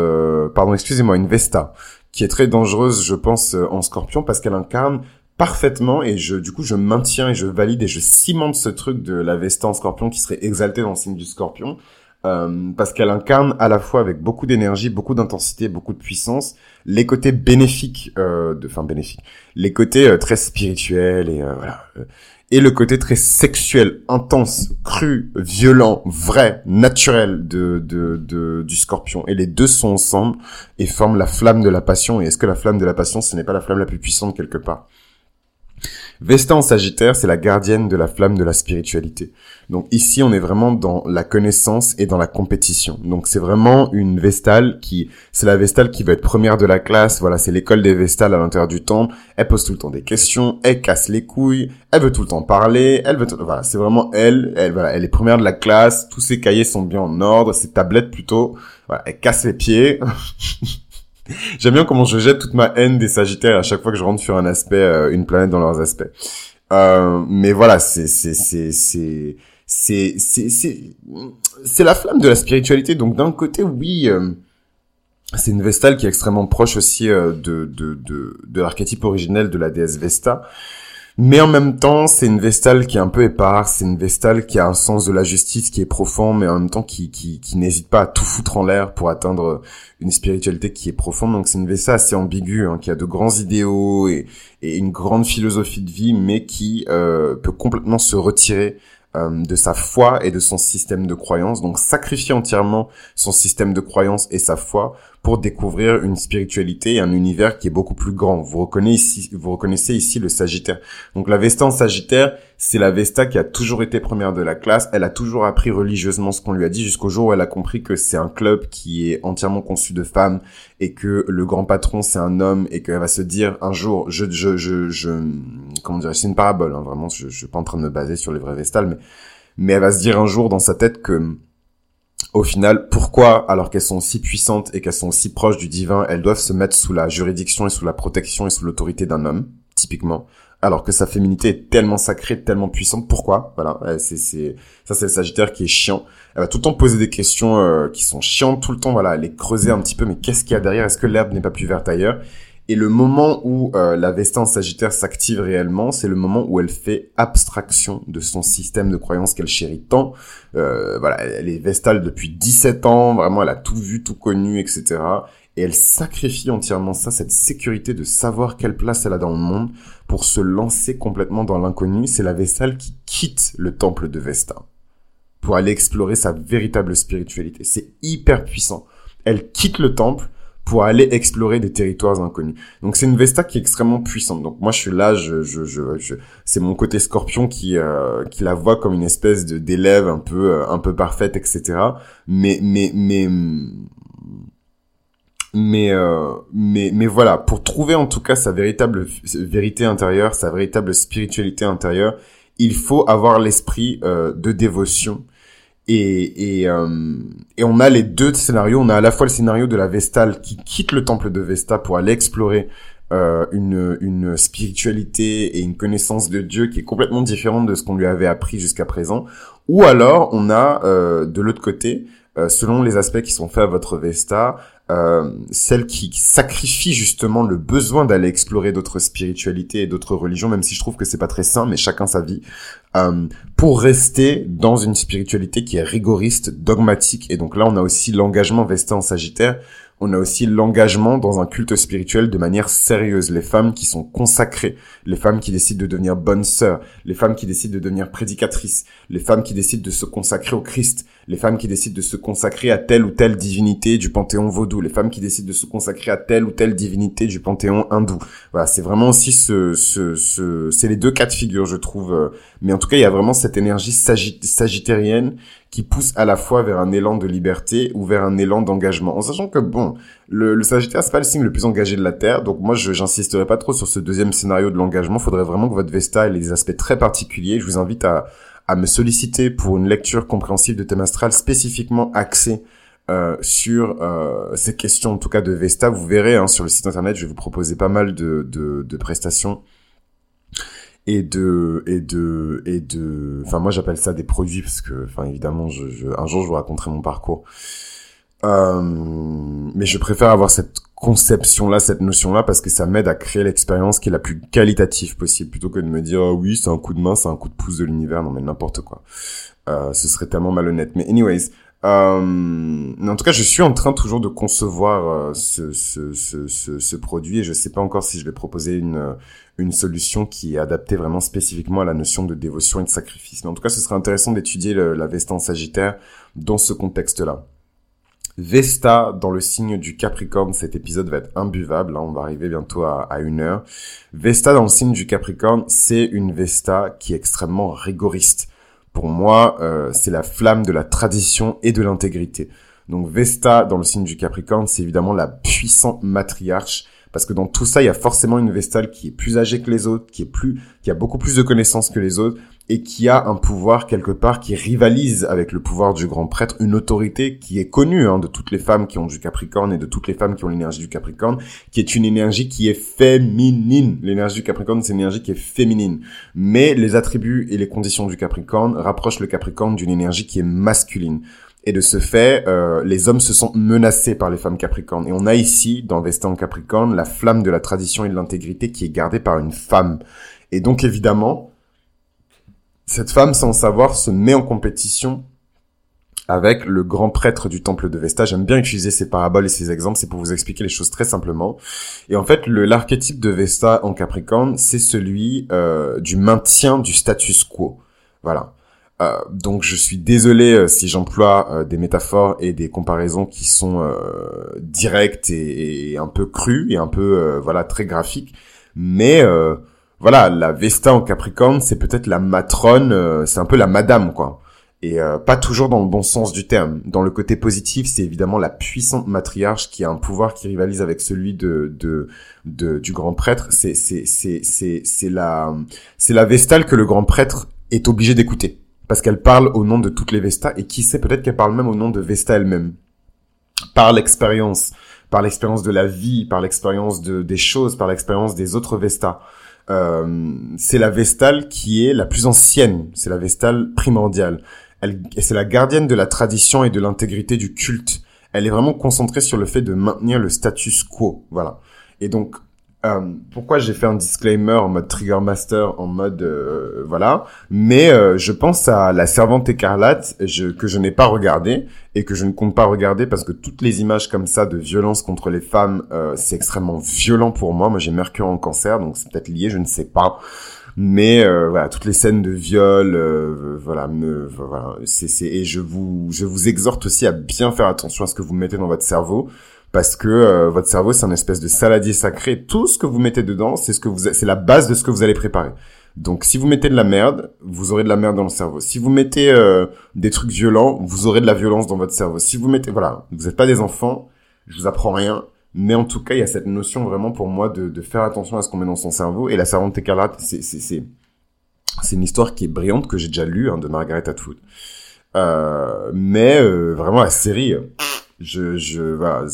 pardon, excusez-moi, une Vesta qui est très dangereuse, je pense, en Scorpion parce qu'elle incarne parfaitement et je du coup je maintiens et je valide et je cimente ce truc de la Vesta en Scorpion qui serait exaltée dans le signe du Scorpion euh, parce qu'elle incarne à la fois avec beaucoup d'énergie, beaucoup d'intensité, beaucoup de puissance les côtés bénéfiques euh, de enfin bénéfiques, les côtés euh, très spirituels et euh, voilà et le côté très sexuel, intense, cru, violent, vrai, naturel de, de, de, du scorpion. Et les deux sont ensemble et forment la flamme de la passion. Et est-ce que la flamme de la passion, ce n'est pas la flamme la plus puissante quelque part? Vesta en Sagittaire, c'est la gardienne de la flamme de la spiritualité. Donc ici, on est vraiment dans la connaissance et dans la compétition. Donc c'est vraiment une Vestale qui, c'est la Vestale qui va être première de la classe. Voilà, c'est l'école des Vestales à l'intérieur du temps. Elle pose tout le temps des questions, elle casse les couilles, elle veut tout le temps parler, elle veut, tout... voilà, c'est vraiment elle. Elle, voilà, elle est première de la classe. Tous ses cahiers sont bien en ordre, ses tablettes plutôt. Voilà, elle casse les pieds. J'aime bien comment je jette toute ma haine des Sagittaires à chaque fois que je rentre sur un aspect, euh, une planète dans leurs aspects. Euh, mais voilà, c'est c'est c'est c'est c'est c'est c'est la flamme de la spiritualité. Donc d'un côté, oui. Euh, c'est une Vestale qui est extrêmement proche aussi euh, de, de, de, de l'archétype originel de la déesse Vesta. Mais en même temps, c'est une Vestale qui est un peu éparse, c'est une Vestale qui a un sens de la justice qui est profond, mais en même temps qui, qui, n'hésite pas à tout foutre en l'air pour atteindre une spiritualité qui est profonde. Donc c'est une Vestale assez ambiguë, hein, qui a de grands idéaux et, et, une grande philosophie de vie, mais qui euh, peut complètement se retirer euh, de sa foi et de son système de croyance, donc sacrifier entièrement son système de croyance et sa foi pour découvrir une spiritualité et un univers qui est beaucoup plus grand. Vous reconnaissez ici, vous reconnaissez ici le Sagittaire. Donc la Vesta en Sagittaire, c'est la Vesta qui a toujours été première de la classe. Elle a toujours appris religieusement ce qu'on lui a dit jusqu'au jour où elle a compris que c'est un club qui est entièrement conçu de femmes et que le grand patron c'est un homme et qu'elle va se dire un jour, je, je, je, je comment dire, c'est une parabole, hein, vraiment, je, je suis pas en train de me baser sur les vrais Vestales, mais, mais elle va se dire un jour dans sa tête que, au final, pourquoi, alors qu'elles sont si puissantes et qu'elles sont si proches du divin, elles doivent se mettre sous la juridiction et sous la protection et sous l'autorité d'un homme, typiquement, alors que sa féminité est tellement sacrée, tellement puissante. Pourquoi? Voilà, c'est c'est ça c'est le Sagittaire qui est chiant. Elle va tout le temps poser des questions euh, qui sont chiantes tout le temps. Voilà, elle les creuser un petit peu. Mais qu'est-ce qu'il y a derrière? Est-ce que l'herbe n'est pas plus verte ailleurs? Et le moment où euh, la Vesta en Sagittaire s'active réellement, c'est le moment où elle fait abstraction de son système de croyance qu'elle chérit tant. Euh, voilà, elle est Vestale depuis 17 ans. Vraiment, elle a tout vu, tout connu, etc et elle sacrifie entièrement ça, cette sécurité de savoir quelle place elle a dans le monde pour se lancer complètement dans l'inconnu. C'est la Vestale qui quitte le temple de Vesta pour aller explorer sa véritable spiritualité. C'est hyper puissant. Elle quitte le temple pour aller explorer des territoires inconnus. Donc c'est une Vesta qui est extrêmement puissante. Donc moi je suis là, je, je, je, c'est mon côté Scorpion qui euh, qui la voit comme une espèce de d'élève un peu euh, un peu parfaite, etc. Mais mais mais mais euh, mais mais voilà pour trouver en tout cas sa véritable vérité intérieure sa véritable spiritualité intérieure il faut avoir l'esprit euh, de dévotion euh, et on a les deux scénarios. On a à la fois le scénario de la Vestale qui quitte le temple de Vesta pour aller explorer euh, une une spiritualité et une connaissance de Dieu qui est complètement différente de ce qu'on lui avait appris jusqu'à présent. Ou alors on a euh, de l'autre côté euh, selon les aspects qui sont faits à votre Vesta, euh, celle qui sacrifie justement le besoin d'aller explorer d'autres spiritualités et d'autres religions, même si je trouve que c'est pas très sain, mais chacun sa vie, euh, pour rester dans une spiritualité qui est rigoriste, dogmatique. Et donc là, on a aussi l'engagement Vesta en Sagittaire, on a aussi l'engagement dans un culte spirituel de manière sérieuse. Les femmes qui sont consacrées, les femmes qui décident de devenir bonnes sœurs, les femmes qui décident de devenir prédicatrices, les femmes qui décident de se consacrer au Christ, les femmes qui décident de se consacrer à telle ou telle divinité du panthéon vaudou, les femmes qui décident de se consacrer à telle ou telle divinité du panthéon hindou. Voilà, c'est vraiment aussi ce, ce, ce c'est les deux cas de figure, je trouve. Mais en tout cas, il y a vraiment cette énergie sagittarienne qui pousse à la fois vers un élan de liberté ou vers un élan d'engagement. En sachant que bon, le, le Sagittaire c'est pas le signe le plus engagé de la Terre, donc moi j'insisterai pas trop sur ce deuxième scénario de l'engagement. Faudrait vraiment que votre Vesta ait des aspects très particuliers. Je vous invite à à me solliciter pour une lecture compréhensive de thème astral spécifiquement axée euh, sur euh, ces questions, en tout cas de Vesta. Vous verrez hein, sur le site internet, je vais vous proposer pas mal de, de, de prestations et de et de et de enfin moi j'appelle ça des produits parce que enfin évidemment je, je, un jour je vous raconterai mon parcours. Euh, mais je préfère avoir cette conception là cette notion là parce que ça m'aide à créer l'expérience qui est la plus qualitative possible plutôt que de me dire oh, oui c'est un coup de main c'est un coup de pouce de l'univers. Non mais n'importe quoi. Euh, ce serait tellement malhonnête. Mais anyways euh, en tout cas, je suis en train toujours de concevoir euh, ce, ce, ce, ce, produit et je sais pas encore si je vais proposer une, une solution qui est adaptée vraiment spécifiquement à la notion de dévotion et de sacrifice. Mais en tout cas, ce serait intéressant d'étudier la Vesta en Sagittaire dans ce contexte-là. Vesta dans le signe du Capricorne, cet épisode va être imbuvable, hein, on va arriver bientôt à, à, une heure. Vesta dans le signe du Capricorne, c'est une Vesta qui est extrêmement rigoriste. Pour moi, euh, c'est la flamme de la tradition et de l'intégrité. Donc Vesta dans le signe du Capricorne, c'est évidemment la puissante matriarche parce que dans tout ça, il y a forcément une Vestale qui est plus âgée que les autres, qui est plus, qui a beaucoup plus de connaissances que les autres, et qui a un pouvoir quelque part qui rivalise avec le pouvoir du grand prêtre, une autorité qui est connue hein, de toutes les femmes qui ont du Capricorne et de toutes les femmes qui ont l'énergie du Capricorne, qui est une énergie qui est féminine. L'énergie du Capricorne, c'est une énergie qui est féminine. Mais les attributs et les conditions du Capricorne rapprochent le Capricorne d'une énergie qui est masculine. Et de ce fait, euh, les hommes se sont menacés par les femmes capricornes. Et on a ici, dans Vestin Capricorne, la flamme de la tradition et de l'intégrité qui est gardée par une femme. Et donc évidemment, cette femme, sans savoir, se met en compétition avec le grand prêtre du temple de Vesta. J'aime bien utiliser ces paraboles et ces exemples, c'est pour vous expliquer les choses très simplement. Et en fait, l'archétype de Vesta en Capricorne, c'est celui euh, du maintien du status quo. Voilà. Euh, donc je suis désolé euh, si j'emploie euh, des métaphores et des comparaisons qui sont directes et, un peu crues et un peu voilà très graphiques, mais voilà la Vesta en Capricorne c'est peut-être la matrone, c'est un peu la madame quoi. et euh, pas toujours dans le bon sens du terme. Dans le côté positif, c'est évidemment la puissante matriarche qui a un pouvoir qui rivalise avec celui de, de, de du grand prêtre. C'est c'est c'est c'est c'est la c'est la Vestale que le grand prêtre est obligé d'écouter parce qu'elle parle au nom de toutes les Vestas et qui sait peut-être qu'elle parle même au nom de Vesta elle-même par l'expérience, par l'expérience de la vie, par l'expérience de des choses, par l'expérience des autres Vestas. Euh, c'est la Vestale qui est la plus ancienne, c'est la Vestale primordiale elle, c'est la gardienne de la tradition et de l'intégrité du culte. Elle est vraiment concentrée sur le fait de maintenir le status quo, voilà. Et donc, euh, pourquoi j'ai fait un disclaimer en mode Trigger Master, en mode euh, voilà, mais euh, je pense à la Servante écarlate je, que je n'ai pas regardé et que je ne compte pas regarder parce que toutes les images comme ça de violence contre les femmes, euh, c'est extrêmement violent pour moi. Moi, j'ai Mercure en cancer, donc c'est peut-être lié, je ne sais pas. Mais euh, voilà toutes les scènes de viol voilà me voilà c'est et je vous je vous exhorte aussi à bien faire attention à ce que vous mettez dans votre cerveau parce que euh, votre cerveau c'est un espèce de saladier sacré. Tout ce que vous mettez dedans c'est ce que vous c'est la base de ce que vous allez préparer. Donc si vous mettez de la merde vous aurez de la merde dans le cerveau. Si vous mettez des trucs violents vous aurez de la violence dans votre cerveau. Si vous mettez voilà vous n'êtes pas des enfants je vous apprends rien. Mais en tout cas, il y a cette notion vraiment pour moi de, de faire attention à ce qu'on met dans son cerveau. Et la servante écarlate, c'est c'est c'est c'est une histoire qui est brillante que j'ai déjà lue hein, de Margaret Atwood. Euh, mais euh, vraiment la série, je je voilà,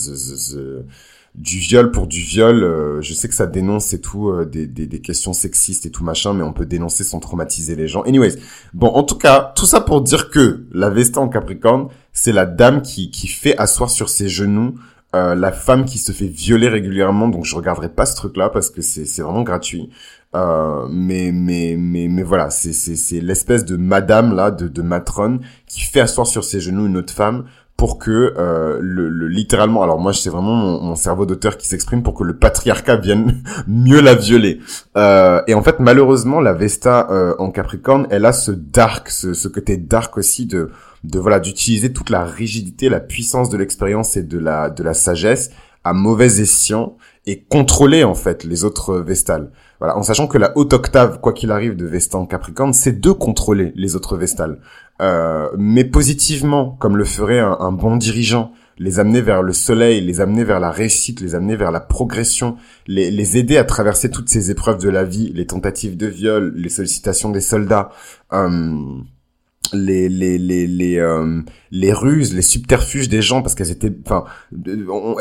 du viol pour du viol, euh, je sais que ça dénonce et tout euh, des, des, des questions sexistes et tout machin, mais on peut dénoncer sans traumatiser les gens. Anyways, bon en tout cas, tout ça pour dire que la Vesta en Capricorne, c'est la dame qui qui fait asseoir sur ses genoux euh, la femme qui se fait violer régulièrement, donc je regarderai pas ce truc-là parce que c'est vraiment gratuit. Euh, mais mais mais mais voilà, c'est c'est c'est l'espèce de madame là, de de matrone qui fait asseoir sur ses genoux une autre femme pour que euh, le, le, littéralement alors moi c'est vraiment mon, cerveau d'auteur qui s'exprime pour que le patriarcat vienne mieux la violer. Euh, et en fait malheureusement la Vesta euh, en Capricorne elle a ce dark ce, ce côté dark aussi de de voilà d'utiliser toute la rigidité, la puissance de l'expérience et de la de la sagesse à mauvais escient et contrôler en fait les autres Vestales. Voilà, en sachant que la haute octave, quoi qu'il arrive de Vestan Capricorne, c'est de contrôler les autres Vestales, euh, mais positivement, comme le ferait un, un, bon dirigeant, les amener vers le soleil, les amener vers la réussite, les amener vers la progression, les, les aider à traverser toutes ces épreuves de la vie, les tentatives de viol, les sollicitations des soldats. Euh, les les les les euh, les ruses, les subterfuges des gens parce qu'elles étaient enfin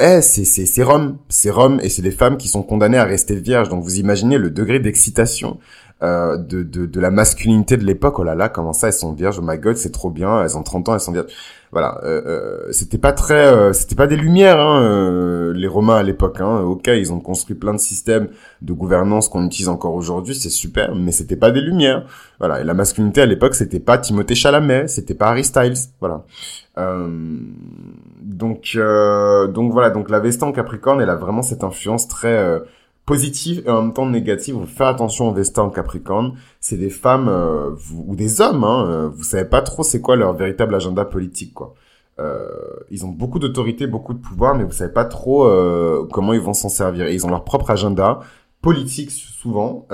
eh c'est c'est c'est Rome, c'est Rome et c'est des femmes qui sont condamnées à rester vierges. Donc vous imaginez le degré d'excitation euh, de, de, de la masculinité de l'époque. Oh là là, comment ça elles sont vierges? Oh my god, c'est trop bien, elles ont 30 ans, elles sont vierges voilà, euh, euh, c'était pas très, euh, c'était pas des lumières, hein, euh, les Romains à l'époque. Hein. Ok, ils ont construit plein de systèmes de gouvernance qu'on utilise encore aujourd'hui, c'est super, mais c'était pas des lumières. Voilà, et la masculinité à l'époque, c'était pas Timothée Chalamet, c'était pas Harry Styles, voilà. donc, donc voilà, donc la Vesta en Capricorne, elle a vraiment cette influence très positive et en même temps négative. Vous faire attention aux en Capricorne. C'est des femmes euh, ou des hommes. Hein, euh, vous savez pas trop c'est quoi leur véritable agenda politique, quoi. Euh, ils ont beaucoup d'autorité, beaucoup de pouvoir, mais vous savez pas trop euh, comment ils vont s'en servir. Ils ont leur propre agenda politique souvent.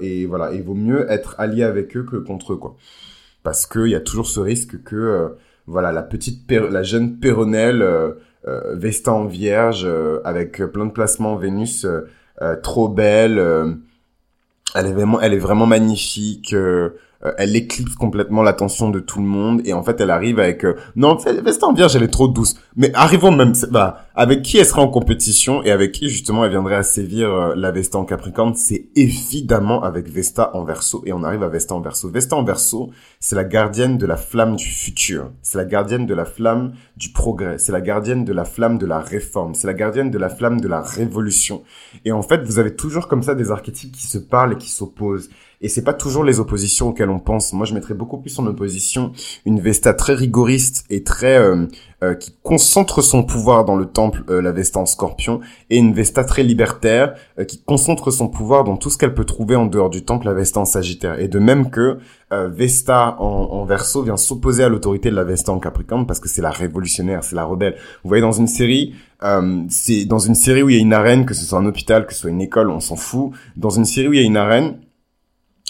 et voilà, il vaut mieux être allié avec eux que contre eux, quoi. Parce qu'il y a toujours ce risque que voilà la petite, la jeune Péronnelle euh, Vesta en vierge euh, avec plein de placements Vénus euh, trop belle. elle est vraiment, elle est vraiment magnifique. Euh, elle éclipse complètement l'attention de tout le monde et en fait elle arrive avec euh, non Vesta en Vierge elle est trop douce. Mais arrivons même bah avec qui elle sera en compétition et avec qui justement elle viendrait à sévir euh, la Vesta en Capricorne c'est évidemment avec Vesta en Verseau et on arrive à Vesta en Verseau. Vesta en Verseau c'est la gardienne de la flamme du futur. C'est la gardienne de la flamme du progrès. C'est la gardienne de la flamme de la réforme. C'est la gardienne de la flamme de la révolution. Et en fait vous avez toujours comme ça des archétypes qui se parlent et qui s'opposent et c'est pas toujours les oppositions auxquelles on pense. Moi, je mettrais beaucoup plus en opposition une Vesta très rigoriste et très euh, euh, qui concentre son pouvoir dans le temple, euh, la Vesta en Scorpion, et une Vesta très libertaire qui concentre son pouvoir dans tout ce qu'elle peut trouver en dehors du temple, la Vesta en Sagittaire. Et de même que Vesta en, en Verseau vient s'opposer à l'autorité de la Vesta en Capricorne parce que c'est la révolutionnaire, c'est la rebelle. Vous voyez dans une série, c'est dans une série où il y a une arène, que ce soit un hôpital, que ce soit une école, on s'en fout. Dans une série où il y a une arène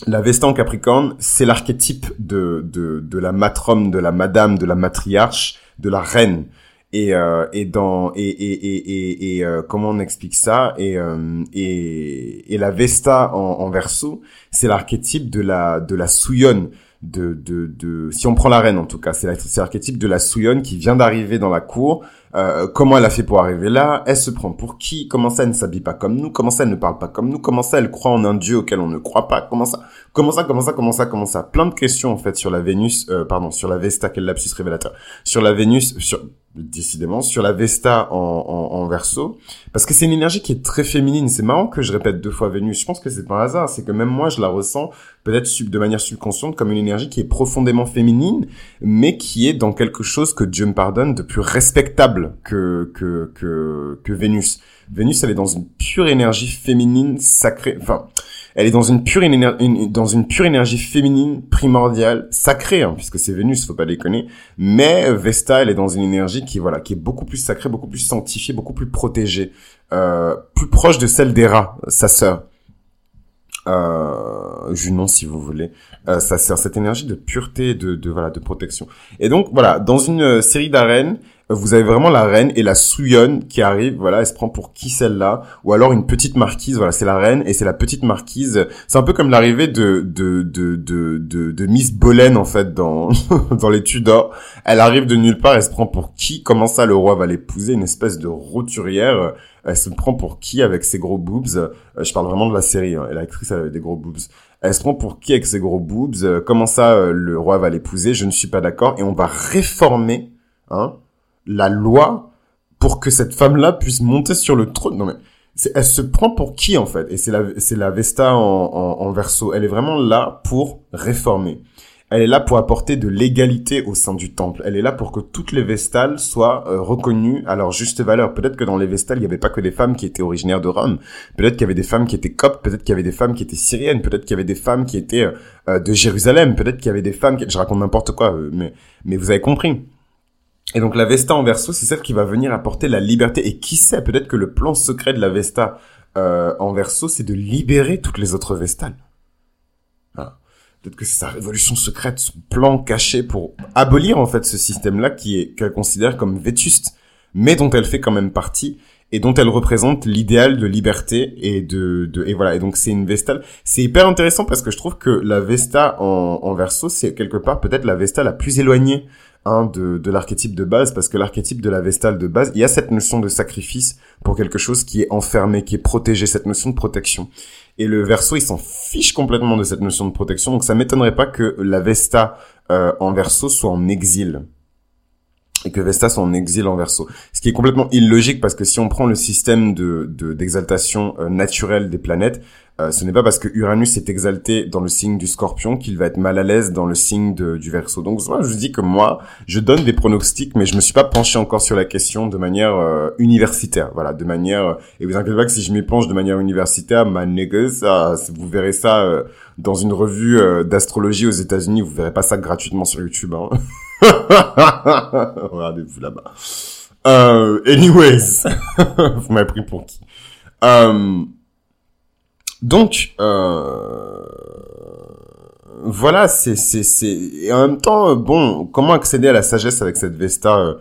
la Vesta en Capricorne, c'est l'archétype de, de, de la matrone, de la madame, de la matriarche, de la reine. Et, euh, et dans et et et et, euh, comment on explique ça? Et euh, et et la Vesta en, en verso c'est l'archétype de la de la souillonne de de de si on prend la reine en tout cas c'est l'archétype de la souillonne qui vient d'arriver dans la cour euh, comment elle a fait pour arriver là? Elle se prend pour qui? Comment ça elle ne s'habille pas comme nous? Comment ça elle ne parle pas comme nous? Comment ça elle croit en un dieu auquel on ne croit pas? Comment ça Comment ça Comment ça Comment ça Comment ça? Plein de questions en fait sur la Vénus, euh, pardon, sur la Vesta, quel lapsus révélateur? Sur la Vénus, sur décidément sur la Vesta en, en, en verso. Parce que c'est une énergie qui est très féminine. C'est marrant que je répète deux fois Vénus. Je pense que c'est pas un hasard. C'est que même moi je la ressens peut-être de manière subconsciente comme une énergie qui est profondément féminine mais qui est dans quelque chose que Dieu me pardonne de plus respectable que que que, Vénus Vénus elle est dans une pure énergie féminine sacrée enfin elle est dans une pure énergie, dans une pure énergie féminine primordiale, sacrée, hein, puisque c'est Vénus, faut pas déconner. Mais Vesta, elle est dans une énergie qui voilà, qui est beaucoup plus sacrée, beaucoup plus sanctifiée, beaucoup plus protégée, euh, plus proche de celle d'Héra, sa sœur. Euh, Junon, si vous voulez, euh, ça cette énergie de pureté, de, de voilà, de protection. Et donc voilà, dans une euh, série d'arènes, vous avez vraiment la reine et la souillonne qui arrive, voilà, elle se prend pour qui celle-là, ou alors une petite marquise, voilà, c'est la reine et c'est la petite marquise. C'est un peu comme l'arrivée de de, de de de Miss Boleyn en fait dans dans les Tudors. Elle arrive de nulle part, elle se prend pour qui? Comment ça, le roi va l'épouser? Une espèce de roturière. Elle se prend pour qui avec ses gros boobs? Euh, Je parle vraiment de la série. Hein, l'actrice avait des gros boobs. Elle se prend pour qui avec ses gros boobs? Euh, Comment ça, euh, le roi va l'épouser? Je ne suis pas d'accord. Et on va réformer, hein la loi pour que cette femme-là puisse monter sur le trône. Non mais elle se prend pour qui en fait? Et c'est la c'est la Vesta en, en, en, verso. Elle est vraiment là pour réformer. Elle est là pour apporter de l'égalité au sein du temple. Elle est là pour que toutes les Vestales soient euh, reconnues à leur juste valeur. Peut-être que dans les Vestales, il n'y avait pas que des femmes qui étaient originaires de Rome. Peut-être qu'il y avait des femmes qui étaient coptes. Peut-être qu'il y avait des femmes qui étaient syriennes. Peut-être qu'il y avait des femmes qui étaient euh, de Jérusalem. Peut-être qu'il y avait des femmes qui... Je raconte n'importe quoi, euh, mais mais vous avez compris. Et donc la Vesta en verso, c'est celle qui va venir apporter la liberté. Et qui sait, peut-être que le plan secret de la Vesta euh, en verso, c'est de libérer toutes les autres Vestales. Peut-être que c'est sa révolution secrète, son plan caché pour abolir en fait ce système-là qui est qu'elle considère comme vétuste, mais dont elle fait quand même partie et dont elle représente l'idéal de liberté et de, de et voilà et donc c'est une Vestale c'est hyper intéressant parce que je trouve que la Vesta en, en verso c'est quelque part peut-être la Vesta la plus éloignée de, de l'archétype de base, parce que l'archétype de la Vestale de base, il y a cette notion de sacrifice pour quelque chose qui est enfermé, qui est protégé, cette notion de protection. Et le verso, il s'en fiche complètement de cette notion de protection, donc ça m'étonnerait pas que la Vesta euh, en verso soit en exil et que Vesta soit en exil en verso. Ce qui est complètement illogique parce que si on prend le système de d'exaltation euh, naturelle des planètes, euh, ce n'est pas parce que Uranus est exalté dans le signe du Scorpion qu'il va être mal à l'aise dans le signe du Verseau. Donc moi, je dis que moi, je donne des pronostics, mais je me suis pas penché encore sur la question de manière euh, universitaire. Voilà, de manière. et vous inquiétez pas que si je m'y penche de manière universitaire, ma ça, vous verrez ça dans une revue d'astrologie aux États-Unis. Vous verrez pas ça gratuitement sur YouTube. Hein. Regardez-vous là-bas. Euh, anyways, vous m'avez pris pour qui? Euh, Donc, euh, voilà, c'est c'est c'est et en même temps, bon, comment accéder à la sagesse avec cette Vesta euh,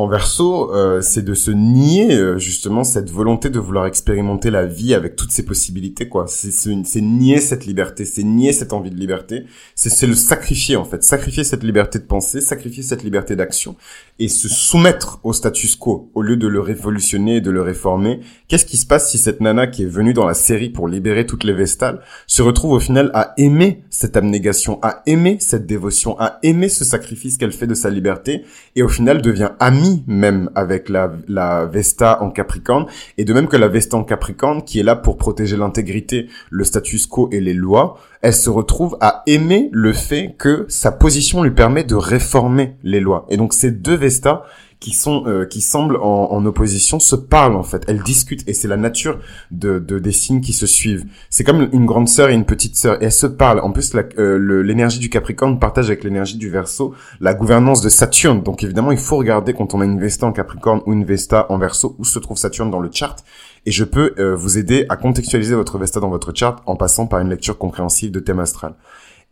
en verso, euh, c'est de se nier euh, justement cette volonté de vouloir expérimenter la vie avec toutes ses possibilités, quoi. C'est nier cette liberté, c'est nier cette envie de liberté, c'est le sacrifier en fait, sacrifier cette liberté de penser, sacrifier cette liberté d'action et se soumettre au status quo au lieu de le révolutionner et de le réformer. Qu'est-ce qui se passe si cette nana qui est venue dans la série pour libérer toutes les Vestales se retrouve au final à aimer cette abnégation, à aimer cette dévotion, à aimer ce sacrifice qu'elle fait de sa liberté et au final devient amie même avec la, la Vesta en Capricorne, et de même que la Vesta en Capricorne, qui est là pour protéger l'intégrité, le status quo et les lois, elle se retrouve à aimer le fait que sa position lui permet de réformer les lois. Et donc ces deux Vestas qui sont euh, qui semblent en, en, opposition se parlent en fait. Elles discutent et c'est la nature de, de, des signes qui se suivent. C'est comme une grande sœur et une petite sœur et elles se parlent. En plus, euh, l'énergie du Capricorne partage avec l'énergie du Verseau la gouvernance de Saturne. Donc évidemment, il faut regarder quand on a une Vesta en Capricorne ou une Vesta en Verseau où se trouve Saturne dans le chart. Et je peux euh, vous aider à contextualiser votre Vesta dans votre chart en passant par une lecture compréhensive de thème astral.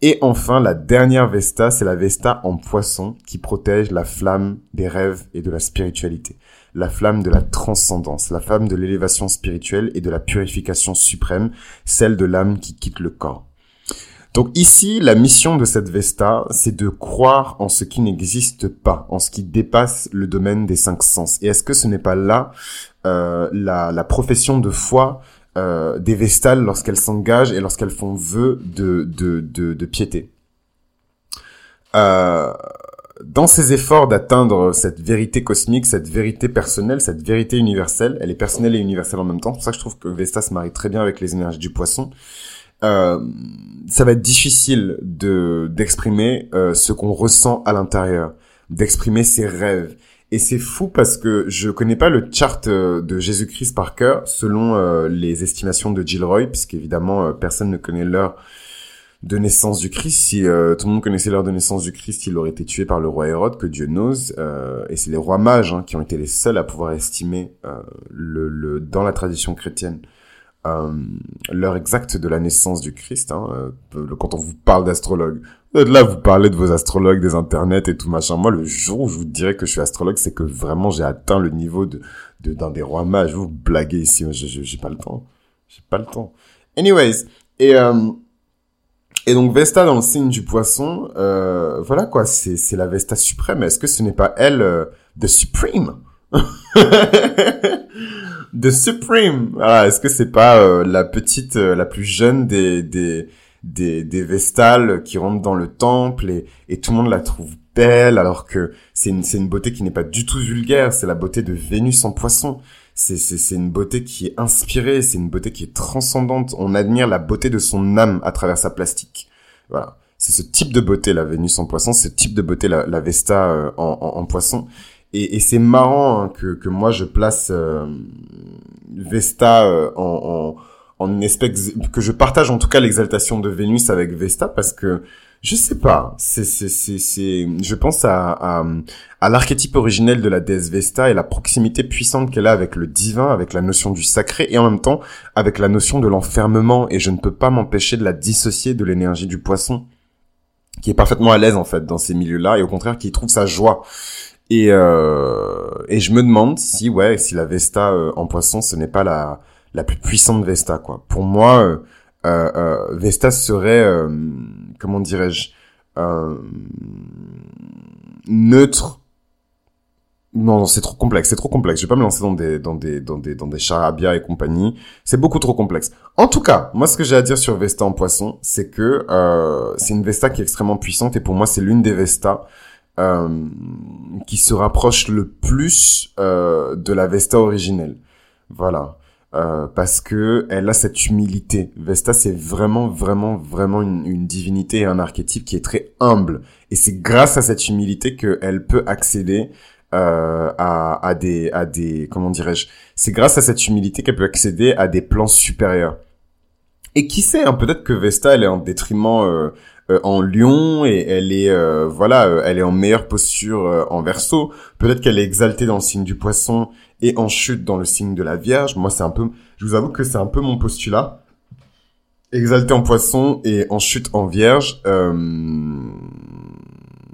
Et enfin, la dernière Vesta, c'est la Vesta en poisson qui protège la flamme des rêves et de la spiritualité. La flamme de la transcendance, la flamme de l'élévation spirituelle et de la purification suprême, celle de l'âme qui quitte le corps. Donc ici, la mission de cette Vesta, c'est de croire en ce qui n'existe pas, en ce qui dépasse le domaine des cinq sens. Et est-ce que ce n'est pas là la, la profession de foi euh, des Vestales lorsqu'elles s'engagent et lorsqu'elles font vœu de, piété. Euh, dans ces efforts d'atteindre cette vérité cosmique, cette vérité personnelle, cette vérité universelle, elle est personnelle et universelle en même temps. C'est pour ça que je trouve que Vesta se marie très bien avec les énergies du poisson. Euh, ça va être difficile de d'exprimer euh, ce qu'on ressent à l'intérieur, d'exprimer ses rêves, et c'est fou parce que je connais pas le chart euh, de Jésus-Christ par cœur selon euh, les estimations de Gilroy, puisqu'évidemment euh, personne ne connaît l'heure de naissance du Christ. Si tout le monde connaissait l'heure de naissance du Christ, il aurait été tué par le roi Hérode, que Dieu n'ose. et c'est les rois mages hein, qui ont été les seuls à pouvoir estimer le, dans la tradition chrétienne l'heure exacte de la naissance du Christ. Hein, quand on vous parle d'astrologue, Là, vous parlez de vos astrologues, des internets et tout machin. Moi, le jour où je vous dirais que je suis astrologue, c'est que vraiment j'ai atteint le niveau de d'un des rois mages. Vous blaguez ici, j'ai pas le temps. J'ai pas le temps. Anyways, et euh, et donc Vesta dans le signe du poisson, euh, voilà quoi, c'est la Vesta suprême. Est-ce que ce n'est pas elle, euh, the supreme, the supreme Voilà, est-ce que c'est pas euh, la petite, euh, la plus jeune des des des, des vestales qui rentrent dans le temple et, et tout le monde la trouve belle alors que c'est une, c'est une beauté qui n'est pas du tout vulgaire, c'est la beauté de Vénus en poisson. C'est, c'est, c'est une beauté qui est inspirée, c'est une beauté qui est transcendante. On admire la beauté de son âme à travers sa plastique. Voilà. C'est ce type de beauté, la Vénus en poisson, ce type de beauté, la, la Vesta euh, en, en, poisson. Et, et c'est marrant hein, que, que moi je place euh, Vesta euh, en, en en une espèce que je partage en tout cas l'exaltation de Vénus avec Vesta parce que je sais pas, c'est c'est c'est c'est je pense à à, à l'archétype originel de la déesse Vesta et la proximité puissante qu'elle a avec le divin, avec la notion du sacré et en même temps avec la notion de l'enfermement et je ne peux pas m'empêcher de la dissocier de l'énergie du poisson qui est parfaitement à l'aise en fait dans ces milieux-là et au contraire qui trouve sa joie. Et euh, et je me demande si ouais, si la Vesta euh, en poisson ce n'est pas la la plus puissante Vesta quoi. Pour moi, euh, euh, euh Vesta serait euh, comment dirais-je neutre. Non, c'est trop complexe, c'est trop complexe. Je vais pas me lancer dans des dans des dans des dans des charabias et compagnie. C'est beaucoup trop complexe. En tout cas, moi ce que j'ai à dire sur Vesta en poisson, c'est que c'est une Vesta qui est extrêmement puissante et pour moi c'est l'une des Vesta qui se rapproche le plus de la Vesta originelle. Voilà. Euh, parce que elle a cette humilité. Vesta, c'est vraiment, vraiment, vraiment une, une, divinité et un archétype qui est très humble. Et c'est grâce à cette humilité qu'elle peut accéder euh, à, à des, à des, comment dirais-je C'est grâce à cette humilité qu'elle peut accéder à des plans supérieurs. Et qui sait, hein, peut-être que Vesta, elle est en détriment euh, euh, en lion et elle est euh, voilà euh, elle est en meilleure posture en verso. Peut-être qu'elle est exaltée dans le signe du poisson et en chute dans le signe de la vierge. Moi c'est un peu je vous avoue que c'est un peu mon postulat. Exaltée en poisson et en chute en vierge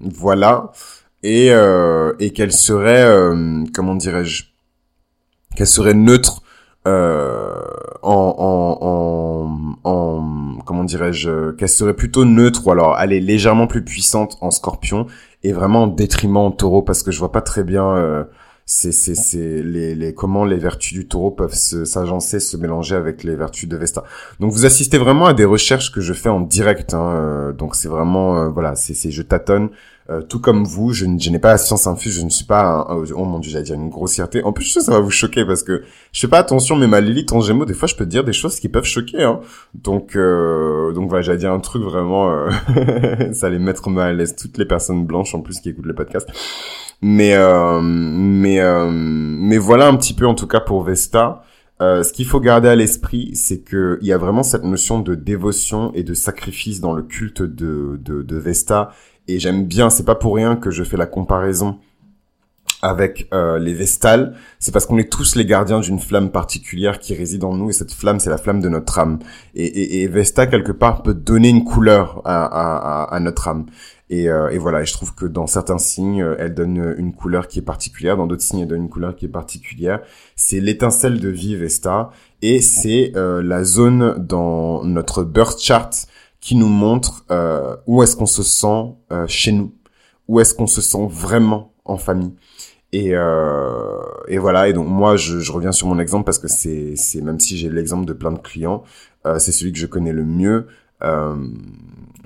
voilà. Et et qu'elle serait comment dirais-je qu'elle serait neutre en, en, en, en comment dirais-je qu'elle serait plutôt neutre ou alors elle est légèrement plus puissante en Scorpion et vraiment en détriment en Taureau parce que je vois pas très bien euh, c'est c'est c'est les, les comment les vertus du Taureau peuvent s'agencer se, mélanger avec les vertus de Vesta. Donc vous assistez vraiment à des recherches que je fais en direct hein, euh, donc c'est vraiment euh, voilà, c'est c'est je tâtonne euh, tout comme vous, je, n'ai pas la science infuse, je ne suis pas un, oh mon dieu, j'allais dire une grossièreté. En plus, je sais ça va vous choquer parce que je fais pas attention, mais ma Lilith en Gémeaux, des fois, je peux dire des choses qui peuvent choquer. Hein. Donc, euh, donc voilà, j'allais dire un truc vraiment, euh, ça allait mettre mal à l'aise toutes les personnes blanches en plus qui écoutent le podcast. Mais euh, mais euh, mais voilà un petit peu en tout cas pour Vesta. Euh, ce qu'il faut garder à l'esprit, c'est que il y a vraiment cette notion de dévotion et de sacrifice dans le culte de de, de Vesta. Et j'aime bien, c'est pas pour rien que je fais la comparaison avec euh, les Vestales, c'est parce qu'on est tous les gardiens d'une flamme particulière qui réside en nous, et cette flamme, c'est la flamme de notre âme. Et, et, et, Vesta, quelque part, peut donner une couleur à, à, à notre âme. Et, euh, et, voilà, et je trouve que dans certains signes, elle donne une couleur qui est particulière, dans d'autres signes, elle donne une couleur qui est particulière. C'est l'étincelle de vie Vesta, et c'est euh, la zone dans notre birth chart qui nous montre euh, où est-ce qu'on se sent chez nous, où est-ce qu'on se sent vraiment en famille. Et, euh, et voilà. Et donc moi, je, je, reviens sur mon exemple parce que c'est, c'est même si j'ai l'exemple de plein de clients, euh, c'est celui que je connais le mieux. Euh,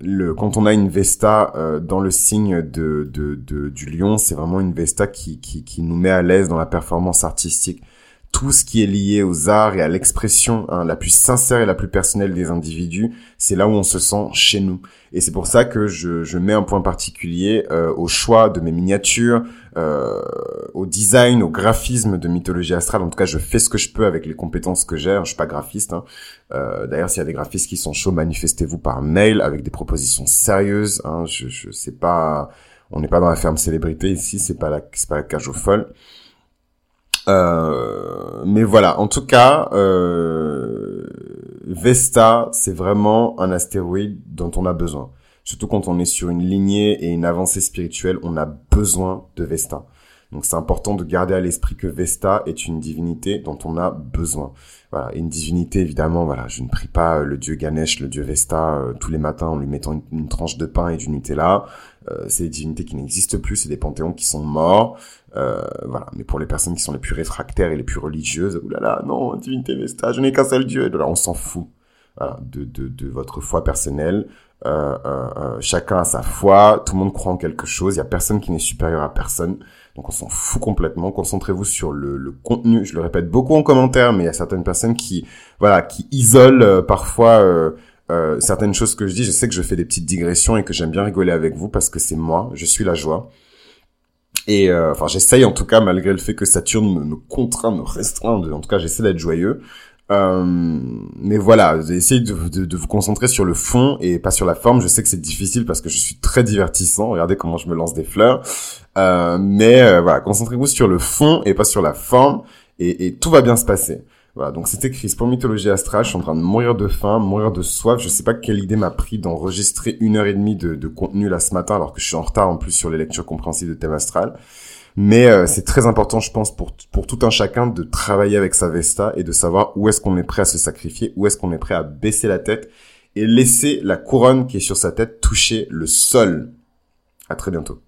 le, quand on a une Vesta euh, dans le signe de, de, de du lion, c'est vraiment une Vesta qui, qui, qui nous met à l'aise dans la performance artistique. Tout ce qui est lié aux arts et à l'expression hein, la plus sincère et la plus personnelle des individus, c'est là où on se sent chez nous. Et c'est pour ça que je, je mets un point particulier euh, au choix de mes miniatures, euh, au design, au graphisme de mythologie astrale. En tout cas, je fais ce que je peux avec les compétences que j'ai. Je suis pas graphiste. Hein. Euh, D'ailleurs, s'il y a des graphistes qui sont chauds, manifestez-vous par mail avec des propositions sérieuses. Hein. Je, je sais pas, on n'est pas dans la ferme célébrité ici. C'est pas la, c'est pas la cage aux folles. Euh, mais voilà, en tout cas, euh, Vesta, c'est vraiment un astéroïde dont on a besoin. Surtout quand on est sur une lignée et une avancée spirituelle, on a besoin de Vesta. Donc c'est important de garder à l'esprit que Vesta est une divinité dont on a besoin. Voilà, une divinité évidemment. Voilà, je ne prie pas le dieu Ganesh, le dieu Vesta euh, tous les matins en lui mettant une, tranche de pain et du Nutella. Euh, c'est des divinités qui n'existent plus, c'est des panthéons qui sont morts. Euh, voilà, mais pour les personnes qui sont les plus réfractaires et les plus religieuses, oulala, non, divinité Vesta, je n'ai qu'un seul dieu. là, on s'en fout. Voilà, de, de, de votre foi personnelle. Euh, euh, euh, chacun a sa foi, tout le monde croit en quelque chose, il y a personne qui n'est supérieur à personne. Donc on s'en fout complètement. Concentrez-vous sur le, le, contenu. Je le répète beaucoup en commentaire, mais il y a certaines personnes qui, voilà, qui isolent euh, parfois euh, certaines choses que je dis. Je sais que je fais des petites digressions et que j'aime bien rigoler avec vous parce que c'est moi. Je suis la joie. Et enfin, j'essaye en tout cas, malgré le fait que Saturne me, me contraint, me restreint. En tout cas, j'essaie d'être joyeux. Euh, mais voilà, essayez de, de, de, vous concentrer sur le fond et pas sur la forme. Je sais que c'est difficile parce que je suis très divertissant. Regardez comment je me lance des fleurs. Euh, mais euh, voilà, concentrez-vous sur le fond et pas sur la forme et, et tout va bien se passer. Voilà, donc c'était Chris pour Mythologie Astrale. Je suis en train de mourir de faim, mourir de soif. Je sais pas quelle idée m'a pris d'enregistrer une heure et demie de, contenu là ce matin alors que je suis en retard en plus sur les lectures compréhensives de thème astral. Mais euh, c'est très important, je pense, pour, pour tout un chacun de travailler avec sa Vesta et de savoir où est-ce qu'on est prêt à se sacrifier, où est-ce qu'on est prêt à baisser la tête et laisser la couronne qui est sur sa tête toucher le sol. À très bientôt.